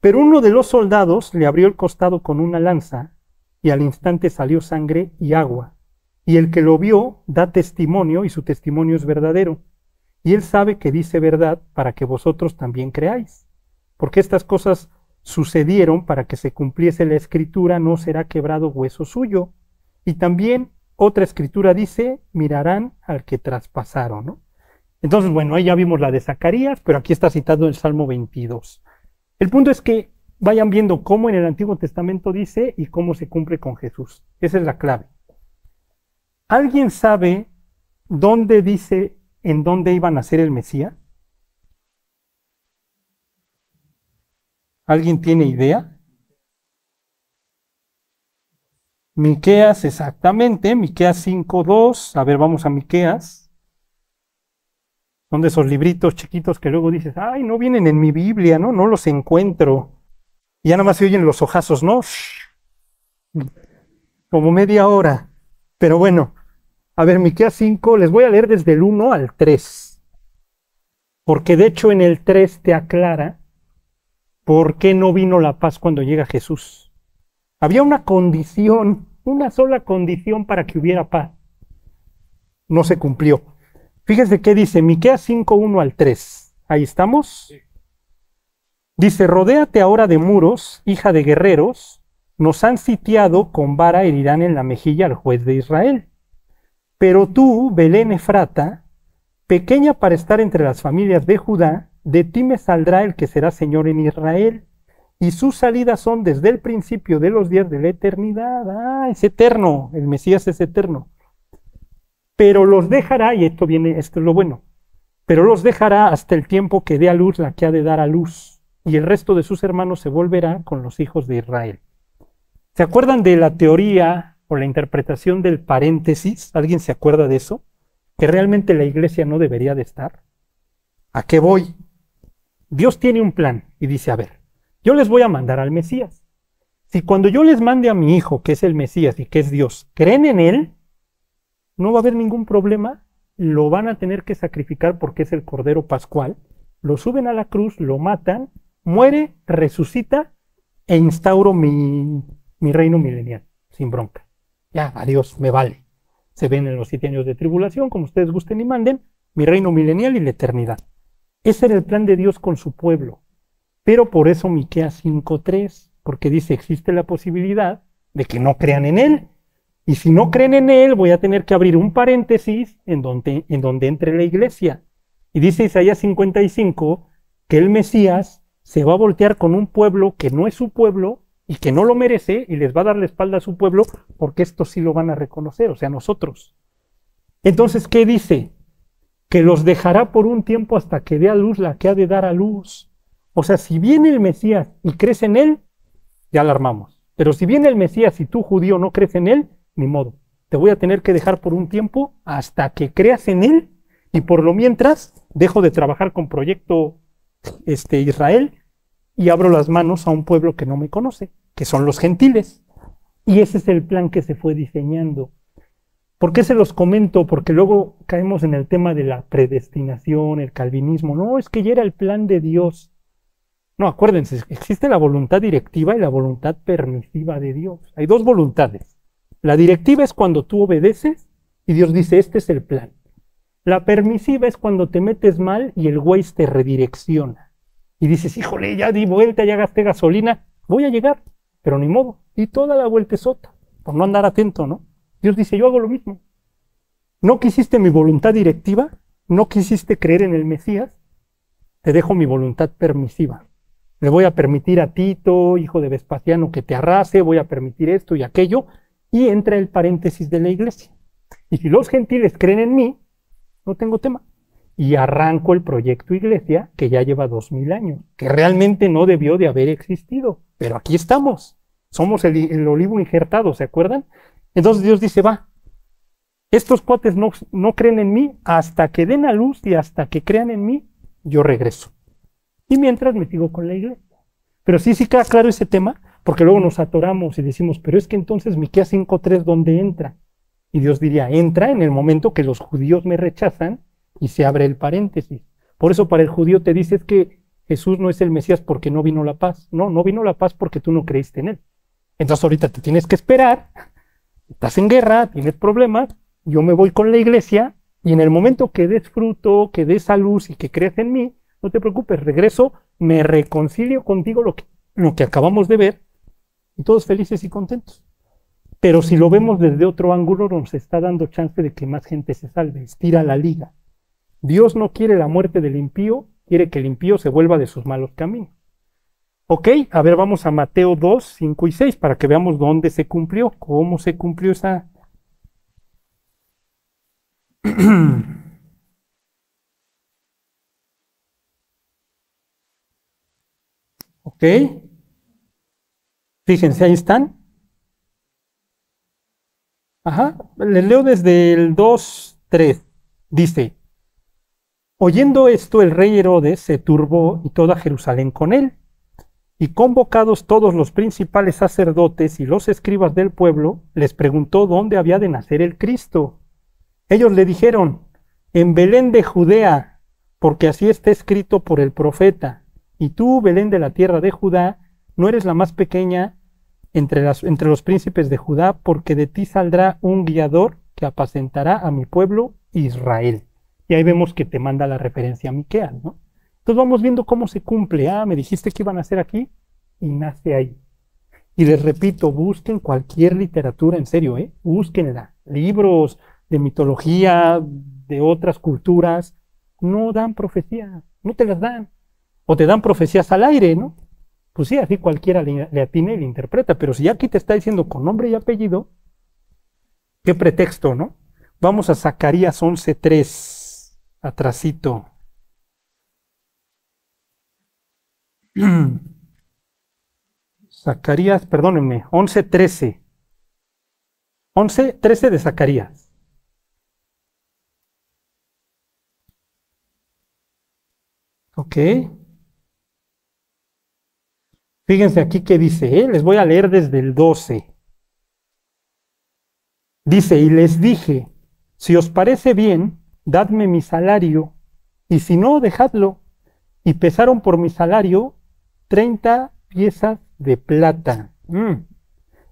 Pero uno de los soldados le abrió el costado con una lanza y al instante salió sangre y agua. Y el que lo vio da testimonio y su testimonio es verdadero. Y él sabe que dice verdad para que vosotros también creáis. Porque estas cosas sucedieron para que se cumpliese la escritura, no será quebrado hueso suyo. Y también otra escritura dice, mirarán al que traspasaron. ¿no? Entonces, bueno, ahí ya vimos la de Zacarías, pero aquí está citado el Salmo 22. El punto es que vayan viendo cómo en el Antiguo Testamento dice y cómo se cumple con Jesús. Esa es la clave. ¿Alguien sabe dónde dice en dónde iba a nacer el Mesías? ¿Alguien tiene idea? Miqueas, exactamente, Miqueas 5.2. A ver, vamos a Miqueas. Son de esos libritos chiquitos que luego dices, ay, no vienen en mi Biblia, ¿no? No los encuentro. Y ya nada más se oyen los ojazos, ¿no? Como media hora. Pero bueno, a ver, Miqueas 5, les voy a leer desde el 1 al 3. Porque de hecho en el 3 te aclara por qué no vino la paz cuando llega Jesús. Había una condición, una sola condición para que hubiera paz. No se cumplió. Fíjense qué dice Miqueas 5, 1 al 3. Ahí estamos. Dice, rodéate ahora de muros, hija de guerreros, nos han sitiado, con vara herirán en la mejilla al juez de Israel. Pero tú, Belén Efrata, pequeña para estar entre las familias de Judá, de ti me saldrá el que será Señor en Israel, y sus salidas son desde el principio de los días de la eternidad. Ah, es eterno, el Mesías es eterno. Pero los dejará, y esto viene, esto es lo bueno, pero los dejará hasta el tiempo que dé a luz la que ha de dar a luz y el resto de sus hermanos se volverá con los hijos de Israel. ¿Se acuerdan de la teoría o la interpretación del paréntesis? ¿Alguien se acuerda de eso? Que realmente la iglesia no debería de estar. ¿A qué voy? Dios tiene un plan y dice, a ver, yo les voy a mandar al Mesías. Si cuando yo les mande a mi hijo, que es el Mesías y que es Dios, creen en él, no va a haber ningún problema, lo van a tener que sacrificar porque es el Cordero Pascual, lo suben a la cruz, lo matan, muere, resucita e instauro mi, mi reino milenial, sin bronca. Ya, adiós, me vale. Se ven en los siete años de tribulación, como ustedes gusten y manden, mi reino milenial y la eternidad. Ese era el plan de Dios con su pueblo. Pero por eso Miqueas 5.3, porque dice, existe la posibilidad de que no crean en Él. Y si no creen en Él, voy a tener que abrir un paréntesis en donde, en donde entre la iglesia. Y dice Isaías 55 que el Mesías se va a voltear con un pueblo que no es su pueblo y que no lo merece y les va a dar la espalda a su pueblo porque estos sí lo van a reconocer, o sea, nosotros. Entonces, ¿qué dice? Que los dejará por un tiempo hasta que dé a luz la que ha de dar a luz. O sea, si viene el Mesías y crees en él, ya la armamos. Pero si viene el Mesías y tú judío no crees en él, ni modo. Te voy a tener que dejar por un tiempo hasta que creas en él y por lo mientras dejo de trabajar con proyecto este, Israel y abro las manos a un pueblo que no me conoce, que son los gentiles. Y ese es el plan que se fue diseñando. ¿Por qué se los comento? Porque luego caemos en el tema de la predestinación, el calvinismo. No, es que ya era el plan de Dios. No, acuérdense, existe la voluntad directiva y la voluntad permisiva de Dios. Hay dos voluntades. La directiva es cuando tú obedeces y Dios dice, este es el plan. La permisiva es cuando te metes mal y el güey te redirecciona. Y dices, híjole, ya di vuelta, ya gasté gasolina, voy a llegar, pero ni modo. Y toda la vuelta es sota, por no andar atento, ¿no? Dios dice, yo hago lo mismo. No quisiste mi voluntad directiva, no quisiste creer en el Mesías, te dejo mi voluntad permisiva. Le voy a permitir a Tito, hijo de Vespasiano, que te arrase, voy a permitir esto y aquello, y entra el paréntesis de la iglesia. Y si los gentiles creen en mí, no tengo tema. Y arranco el proyecto Iglesia, que ya lleva dos mil años, que realmente no debió de haber existido, pero aquí estamos. Somos el, olivo injertado, ¿se acuerdan? Entonces Dios dice, va, estos cuates no, no creen en mí hasta que den a luz y hasta que crean en mí, yo regreso. Y mientras me sigo con la iglesia. Pero sí, sí queda claro ese tema, porque luego nos atoramos y decimos, pero es que entonces Miqueas 5.3, ¿dónde entra? Y Dios diría, entra en el momento que los judíos me rechazan y se abre el paréntesis. Por eso para el judío te dices que Jesús no es el Mesías porque no vino la paz. No, no vino la paz porque tú no creíste en él. Entonces ahorita te tienes que esperar, estás en guerra, tienes problemas, yo me voy con la iglesia y en el momento que des fruto, que des a luz y que creas en mí, no te preocupes, regreso, me reconcilio contigo lo que, lo que acabamos de ver y todos felices y contentos. Pero si lo vemos desde otro ángulo, nos está dando chance de que más gente se salve, estira la liga. Dios no quiere la muerte del impío, quiere que el impío se vuelva de sus malos caminos. Ok, a ver, vamos a Mateo 2, 5 y 6 para que veamos dónde se cumplió, cómo se cumplió esa... ok. Fíjense, ahí están. Ajá, le leo desde el 2, 3. Dice, oyendo esto el rey Herodes se turbó y toda Jerusalén con él. Y convocados todos los principales sacerdotes y los escribas del pueblo, les preguntó dónde había de nacer el Cristo. Ellos le dijeron, en Belén de Judea, porque así está escrito por el profeta. Y tú, Belén de la tierra de Judá, no eres la más pequeña entre, los príncipes de Judá, porque de ti saldrá un guiador que apacentará a mi pueblo Israel. Y ahí vemos que te manda la referencia a Miqueas, ¿no? Entonces vamos viendo cómo se cumple. Ah, me dijiste que iban a hacer aquí y nace ahí. Y les repito, busquen cualquier literatura, en serio, ¿eh? Búsquenla. Libros de mitología, de otras culturas, no dan profecía, no te las dan. O te dan profecías al aire, ¿no? Pues sí, así cualquiera le, le atine y le interpreta, pero si aquí te está diciendo con nombre y apellido, ¿qué pretexto, no? Vamos a Zacarías 11.3, atrasito. Zacarías, perdónenme, 11.13. 11.13 de Zacarías. Ok. Fíjense aquí que dice, ¿eh? les voy a leer desde el 12. Dice, y les dije, si os parece bien, dadme mi salario, y si no, dejadlo. Y pesaron por mi salario 30 piezas de plata. Mm.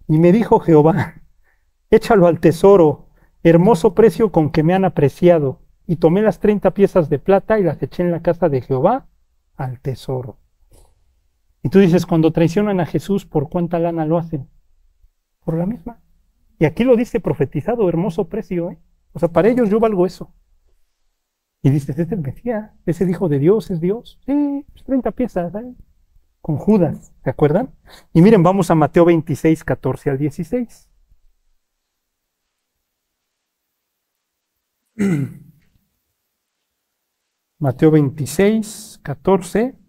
Y me dijo Jehová, échalo al tesoro, hermoso precio con que me han apreciado. Y tomé las 30 piezas de plata y las eché en la casa de Jehová al tesoro. Y tú dices, cuando traicionan a Jesús, ¿por cuánta lana lo hacen? Por la misma. Y aquí lo dice profetizado, hermoso precio, ¿eh? O sea, para ellos yo valgo eso. Y dices, es el Mesías, ese hijo de Dios, es Dios. Sí, 30 piezas, ¿eh? Con Judas, ¿se acuerdan? Y miren, vamos a Mateo 26, 14 al 16. Mateo 26, 14.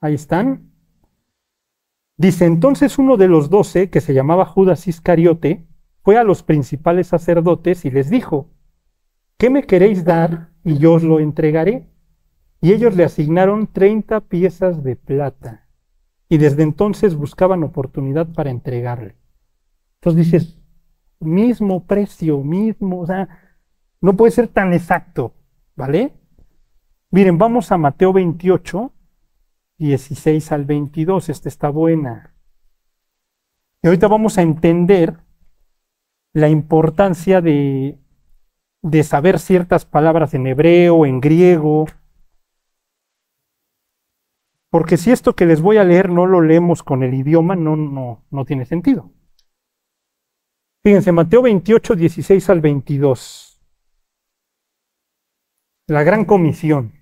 Ahí están. Dice, entonces uno de los doce, que se llamaba Judas Iscariote, fue a los principales sacerdotes y les dijo, ¿qué me queréis dar y yo os lo entregaré? Y ellos le asignaron treinta piezas de plata y desde entonces buscaban oportunidad para entregarle. Entonces dices, mismo precio, mismo, o sea, no puede ser tan exacto, ¿vale? Miren, vamos a Mateo 28, 16 al 22, esta está buena. Y ahorita vamos a entender la importancia de, de saber ciertas palabras en hebreo, en griego, porque si esto que les voy a leer no lo leemos con el idioma, no, no, no tiene sentido. Fíjense, Mateo 28, 16 al 22. La gran comisión.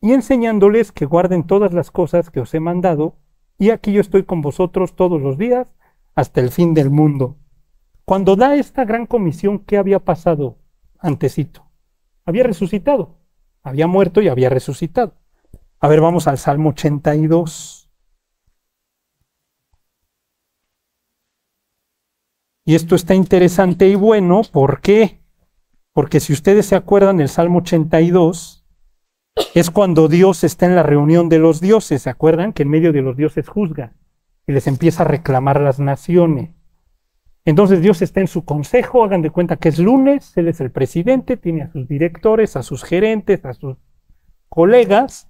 y enseñándoles que guarden todas las cosas que os he mandado, y aquí yo estoy con vosotros todos los días hasta el fin del mundo. Cuando da esta gran comisión, ¿qué había pasado antecito? Había resucitado, había muerto y había resucitado. A ver, vamos al Salmo 82. Y esto está interesante y bueno, ¿por qué? Porque si ustedes se acuerdan, el Salmo 82 es cuando Dios está en la reunión de los dioses, ¿se acuerdan? Que en medio de los dioses juzga y les empieza a reclamar las naciones. Entonces Dios está en su consejo, hagan de cuenta que es lunes, Él es el presidente, tiene a sus directores, a sus gerentes, a sus colegas,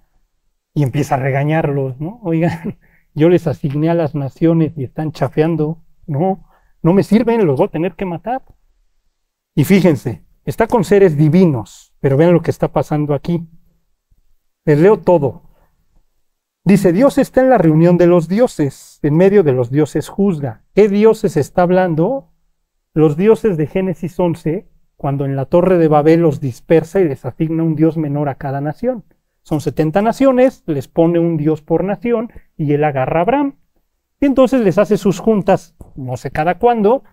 y empieza a regañarlos, ¿no? Oigan, yo les asigné a las naciones y están chafeando, no, no me sirven, los voy a tener que matar. Y fíjense, está con seres divinos, pero vean lo que está pasando aquí. Les leo todo. Dice, Dios está en la reunión de los dioses, en medio de los dioses juzga. ¿Qué dioses está hablando? Los dioses de Génesis 11, cuando en la torre de Babel los dispersa y les asigna un dios menor a cada nación. Son 70 naciones, les pone un dios por nación y él agarra a Abraham. Y entonces les hace sus juntas, no sé cada cuándo,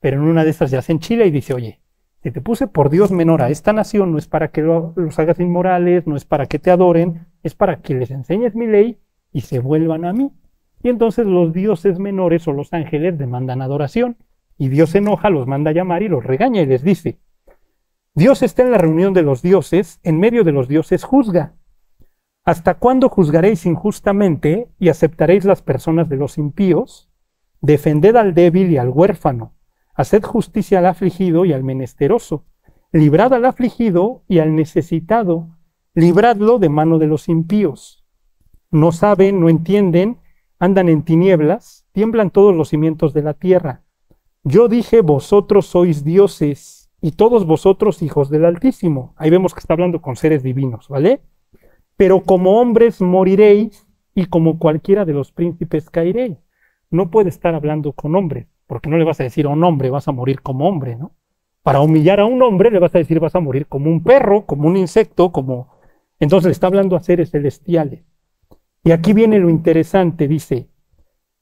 pero en una de estas ya hace en Chile y dice, oye, si te puse por Dios menor a esta nación, no es para que los hagas inmorales, no es para que te adoren, es para que les enseñes mi ley y se vuelvan a mí. Y entonces los dioses menores o los ángeles demandan adoración. Y Dios se enoja, los manda a llamar y los regaña y les dice, Dios está en la reunión de los dioses, en medio de los dioses juzga. ¿Hasta cuándo juzgaréis injustamente y aceptaréis las personas de los impíos? Defended al débil y al huérfano, haced justicia al afligido y al menesteroso, librad al afligido y al necesitado, libradlo de mano de los impíos. No saben, no entienden, andan en tinieblas, tiemblan todos los cimientos de la tierra. Yo dije, vosotros sois dioses y todos vosotros hijos del Altísimo. Ahí vemos que está hablando con seres divinos, ¿vale? Pero como hombres moriréis y como cualquiera de los príncipes caeréis. No puede estar hablando con hombres, porque no le vas a decir a un hombre vas a morir como hombre, ¿no? Para humillar a un hombre le vas a decir vas a morir como un perro, como un insecto, como... Entonces le está hablando a seres celestiales. Y aquí viene lo interesante, dice,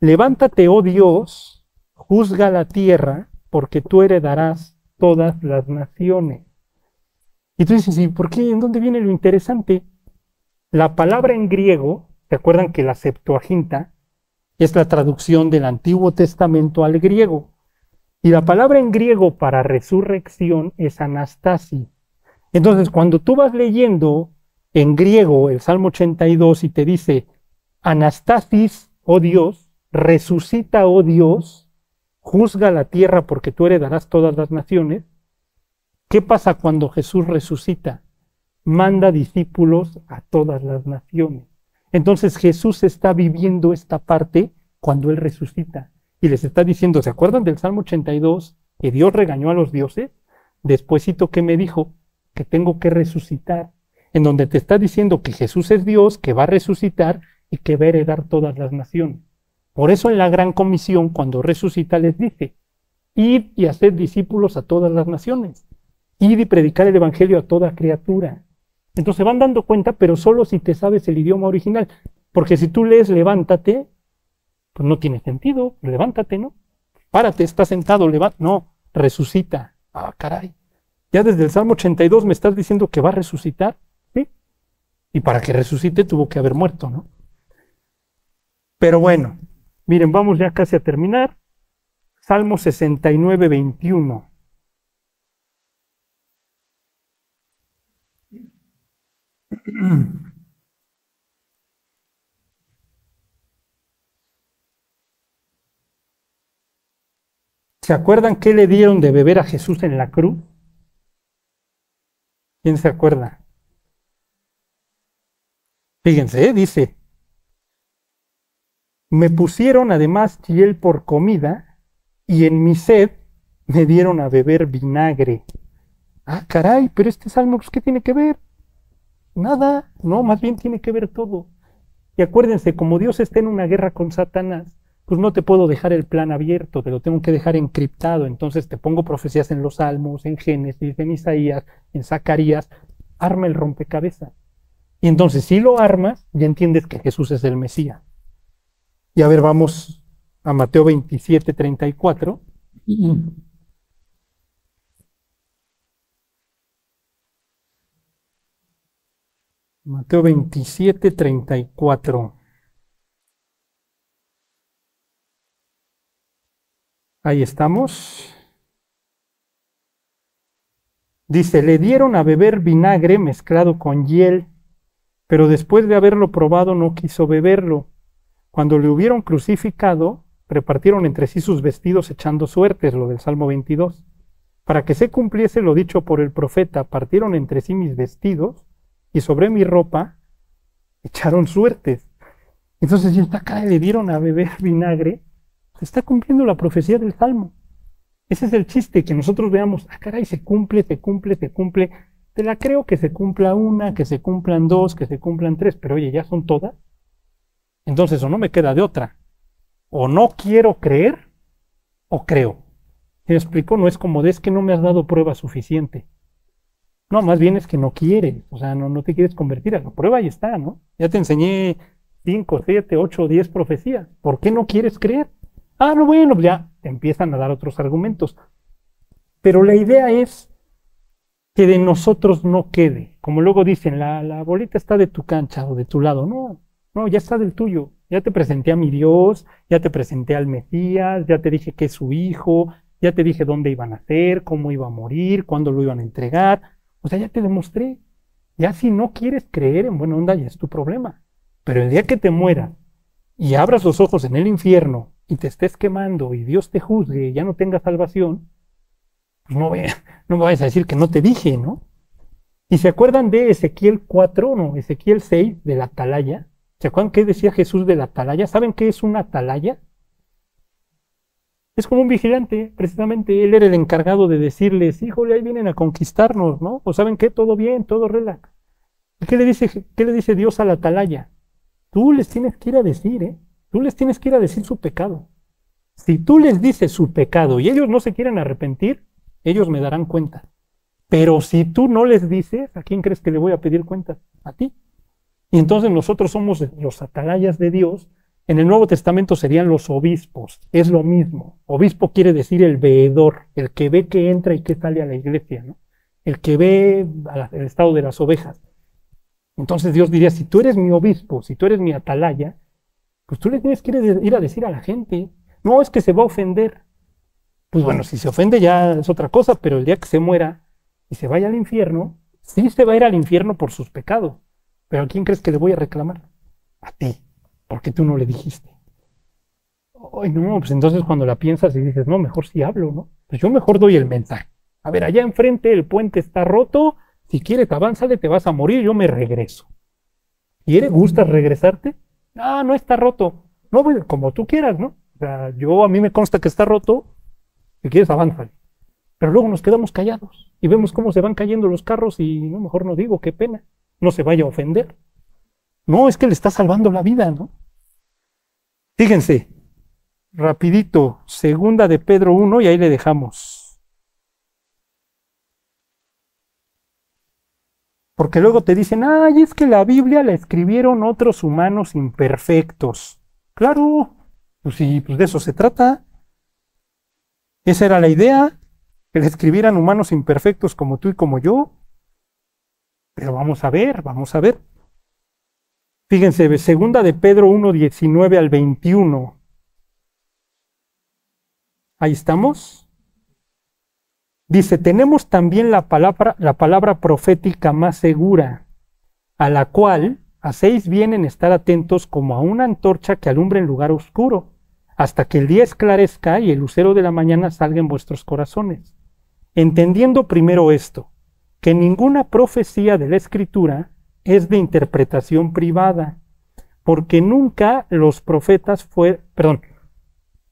levántate, oh Dios, juzga la tierra, porque tú heredarás todas las naciones. Y tú dices, ¿y por qué? ¿En dónde viene lo interesante? La palabra en griego, ¿se acuerdan que la Septuaginta es la traducción del Antiguo Testamento al griego? Y la palabra en griego para resurrección es anastasi. Entonces, cuando tú vas leyendo en griego el Salmo 82 y te dice, Anastasis, oh Dios, resucita, oh Dios, juzga la tierra porque tú heredarás todas las naciones. ¿Qué pasa cuando Jesús resucita? Manda discípulos a todas las naciones. Entonces Jesús está viviendo esta parte cuando Él resucita. Y les está diciendo, ¿se acuerdan del Salmo 82? Que Dios regañó a los dioses. Despuésito que me dijo que tengo que resucitar. En donde te está diciendo que Jesús es Dios, que va a resucitar y que va a heredar todas las naciones. Por eso en la gran comisión, cuando resucita, les dice, id y haced discípulos a todas las naciones, id y predicar el Evangelio a toda criatura. Entonces se van dando cuenta, pero solo si te sabes el idioma original, porque si tú lees levántate, pues no tiene sentido, levántate, ¿no? Párate, está sentado, levanta, no, resucita. Ah, caray. Ya desde el Salmo 82 me estás diciendo que va a resucitar, ¿sí? Y para que resucite tuvo que haber muerto, ¿no? Pero bueno, Miren, vamos ya casi a terminar. Salmo 69, 21. ¿Se acuerdan qué le dieron de beber a Jesús en la cruz? ¿Quién se acuerda? Fíjense, ¿eh? dice, me pusieron además hiel por comida y en mi sed me dieron a beber vinagre. Ah, caray, pero este salmo, pues, ¿qué tiene que ver? Nada, no, más bien tiene que ver todo. Y acuérdense, como Dios está en una guerra con Satanás, pues no te puedo dejar el plan abierto, te lo tengo que dejar encriptado. Entonces te pongo profecías en los Salmos, en Génesis, en Isaías, en Zacarías. Arma el rompecabezas. Y entonces, si lo armas, ya entiendes que Jesús es el Mesías. Y a ver, vamos a Mateo 27, 34. Mateo 27, 34. Ahí estamos. Dice, le dieron a beber vinagre mezclado con hiel, pero después de haberlo probado no quiso beberlo. Cuando le hubieron crucificado, repartieron entre sí sus vestidos echando suertes, lo del Salmo 22. Para que se cumpliese lo dicho por el profeta, partieron entre sí mis vestidos y sobre mi ropa echaron suertes. Entonces, ya está acá le dieron a beber vinagre, se está cumpliendo la profecía del Salmo. Ese es el chiste, que nosotros veamos, ah, caray, se cumple, se cumple, se cumple. Te la creo que se cumpla una, que se cumplan dos, que se cumplan tres, pero oye, ¿ya son todas? Entonces, o no me queda de otra. O no quiero creer, o creo. ¿Me explico? No es como de es que no me has dado prueba suficiente. No, más bien es que no quieres, o sea, no, te quieres convertir. A la prueba ahí está, ¿no? Ya te enseñé 5, 7, 8, 10 profecías. ¿Por qué no quieres creer? Ah, no, bueno, ya te empiezan a dar otros argumentos. Pero la idea es que de nosotros no quede. Como luego dicen, la, la bolita está de tu cancha o de tu lado. No, no, ya está del tuyo. Ya te presenté a mi Dios, ya te presenté al Mesías, ya te dije que es su hijo, ya te dije dónde iban a nacer, cómo iba a morir, cuándo lo iban a entregar. O sea, ya te demostré. Ya si no quieres creer en buena onda, ya es tu problema. Pero el día que te mueras y abras los ojos en el infierno y te estés quemando y Dios te juzgue y ya no tengas salvación, pues no, no me vayas a decir que no te dije, ¿no? Y se acuerdan de Ezequiel 4, no, Ezequiel 6, de la atalaya, ¿Se acuerdan qué decía Jesús de la atalaya? ¿Saben qué es una atalaya? Es como un vigilante, precisamente. Él era el encargado de decirles, híjole, ahí vienen a conquistarnos, ¿no? O saben qué, todo bien, todo relax. ¿Qué le dice, qué le dice Dios a la atalaya? Tú les tienes que ir a decir, ¿eh? Tú les tienes que ir a decir su pecado. Si tú les dices su pecado y ellos no se quieren arrepentir, ellos me darán cuenta. Pero si tú no les dices, ¿a quién crees que le voy a pedir cuenta? A ti. Y entonces nosotros somos los atalayas de Dios. En el Nuevo Testamento serían los obispos. Es lo mismo. Obispo quiere decir el veedor, el que ve que entra y que sale a la iglesia, ¿no? El que ve el estado de las ovejas. Entonces Dios diría, si tú eres mi obispo, si tú eres mi atalaya, pues tú le tienes que ir a decir a la gente, no es que se va a ofender. Pues bueno, si se ofende ya es otra cosa, pero el día que se muera y se vaya al infierno, sí se va a ir al infierno por sus pecados. Pero ¿a quién crees que le voy a reclamar? A ti, porque tú no le dijiste. Ay, no, pues entonces cuando la piensas y dices, no, mejor si hablo, ¿no? Pues yo mejor doy el mensaje. A ver, allá enfrente el puente está roto, si quieres avánzale, te vas a morir, yo me regreso. ¿Quieres? ¿Gustas regresarte? Ah, no está roto. No, pues, como tú quieras, ¿no? O sea, yo a mí me consta que está roto, si quieres avánzale. Pero luego nos quedamos callados y vemos cómo se van cayendo los carros y no, mejor no digo, qué pena, no se vaya a ofender. No, es que le está salvando la vida, ¿no? Fíjense, rapidito, segunda de Pedro 1 y ahí le dejamos. Porque luego te dicen, ay, es que la Biblia la escribieron otros humanos imperfectos. Claro, pues sí, pues de eso se trata. Esa era la idea, que le escribieran humanos imperfectos como tú y como yo. Pero vamos a ver, vamos a ver. Fíjense, segunda de Pedro 1, 19 al 21. Ahí estamos. Dice, tenemos también la palabra, la palabra profética más segura, a la cual hacéis bien en estar atentos como a una antorcha que alumbra en lugar oscuro hasta que el día esclarezca y el lucero de la mañana salga en vuestros corazones. Entendiendo primero esto, que ninguna profecía de la Escritura es de interpretación privada, porque nunca los profetas fue, perdón,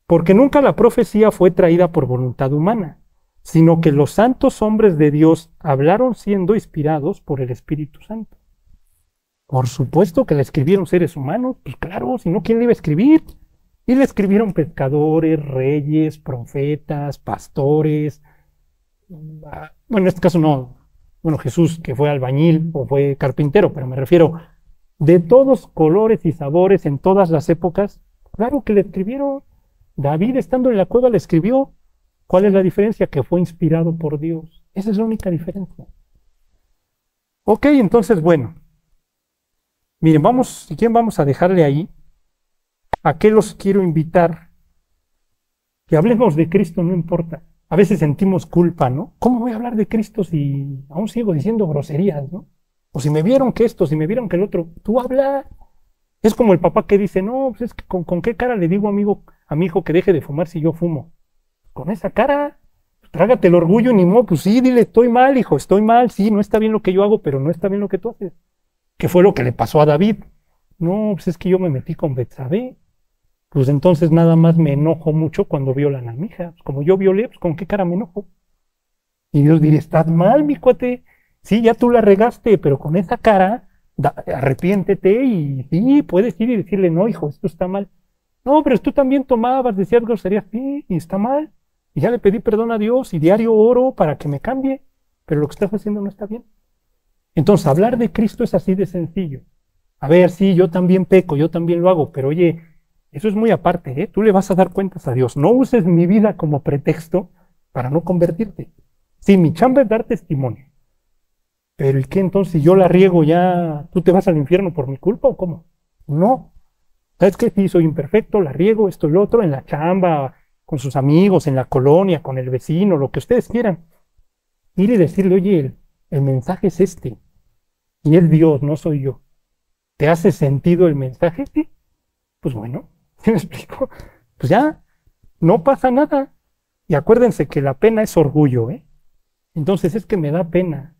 porque nunca la profecía fue traída por voluntad humana, sino que los santos hombres de Dios hablaron siendo inspirados por el Espíritu Santo. Por supuesto que la escribieron seres humanos, pues claro, si no, ¿quién le iba a escribir? Y le escribieron pescadores, reyes, profetas, pastores. Ah, bueno, en este caso no, bueno, Jesús que fue albañil o fue carpintero, pero me refiero de todos colores y sabores en todas las épocas. Claro que le escribieron. David estando en la cueva le escribió. ¿Cuál es la diferencia? Que fue inspirado por Dios. Esa es la única diferencia. Ok, entonces, bueno. Miren, vamos, si vamos a dejarle ahí ¿A qué los quiero invitar? Que hablemos de Cristo, no importa. A veces sentimos culpa, ¿no? ¿Cómo voy a hablar de Cristo si aún sigo diciendo groserías, ¿no? O si me vieron que esto, si me vieron que el otro, tú habla. Es como el papá que dice, no, pues es que con, qué cara le digo amigo, a mi hijo que deje de fumar si yo fumo. Con esa cara, trágate el orgullo, ni modo, pues sí, dile, estoy mal, hijo, estoy mal, sí, no está bien lo que yo hago, pero no está bien lo que tú haces. ¿Qué fue lo que le pasó a David? No, pues es que yo me metí con Betsabé pues entonces nada más me enojo mucho cuando violan a mi hija. Pues como yo violé, pues con qué cara me enojo. Y Dios diría, estás mal, mi cuate. Sí, ya tú la regaste, pero con esa cara, arrepiéntete y sí, puedes ir y decirle, no, hijo, esto está mal. No, pero tú también tomabas, decías groserías, sí, y está mal. Y ya le pedí perdón a Dios y diario oro para que me cambie, pero lo que estás haciendo no está bien. Entonces, hablar de Cristo es así de sencillo. A ver, sí, yo también peco, yo también lo hago, pero oye, eso es muy aparte, ¿eh? Tú le vas a dar cuentas a Dios. No uses mi vida como pretexto para no convertirte. Sí, mi chamba es dar testimonio. Pero ¿y qué entonces? Si yo la riego ya, ¿tú te vas al infierno por mi culpa o cómo? No. ¿Sabes qué? Si soy imperfecto, la riego, esto y lo otro, en la chamba, con sus amigos, en la colonia, con el vecino, lo que ustedes quieran. Ir y decirle, oye, el, el mensaje es este. Y es Dios, no soy yo. ¿Te hace sentido el mensaje? Sí. Pues bueno, ¿Me explico? Pues ya, no pasa nada. Y acuérdense que la pena es orgullo, ¿eh? Entonces es que me da pena.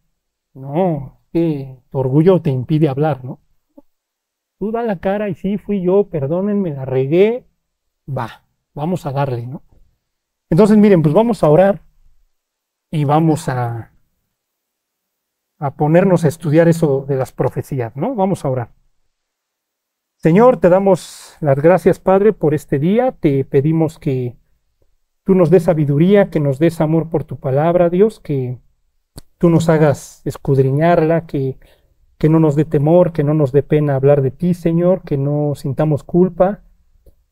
No, que tu orgullo te impide hablar, ¿no? Tú da la cara y sí, fui yo, perdónenme, la regué, va, vamos a darle, ¿no? Entonces, miren, pues vamos a orar y vamos a, a ponernos a estudiar eso de las profecías, ¿no? Vamos a orar. Señor, te damos las gracias, Padre, por este día. Te pedimos que tú nos des sabiduría, que nos des amor por tu palabra, Dios, que tú nos hagas escudriñarla, que, que no nos dé temor, que no nos dé pena hablar de ti, Señor, que no sintamos culpa,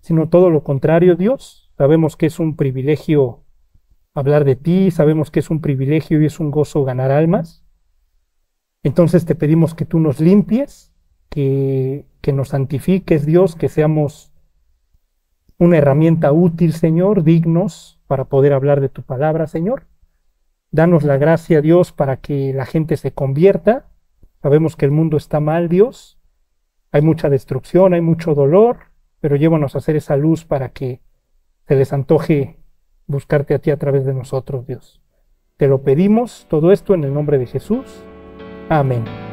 sino todo lo contrario, Dios. Sabemos que es un privilegio hablar de ti, sabemos que es un privilegio y es un gozo ganar almas. Entonces te pedimos que tú nos limpies, que, que nos santifiques, Dios, que seamos una herramienta útil, Señor, dignos para poder hablar de tu palabra, Señor. Danos la gracia, Dios, para que la gente se convierta. Sabemos que el mundo está mal, Dios. Hay mucha destrucción, hay mucho dolor, pero llévanos a hacer esa luz para que se les antoje buscarte a ti a través de nosotros, Dios. Te lo pedimos, todo esto en el nombre de Jesús. Amén.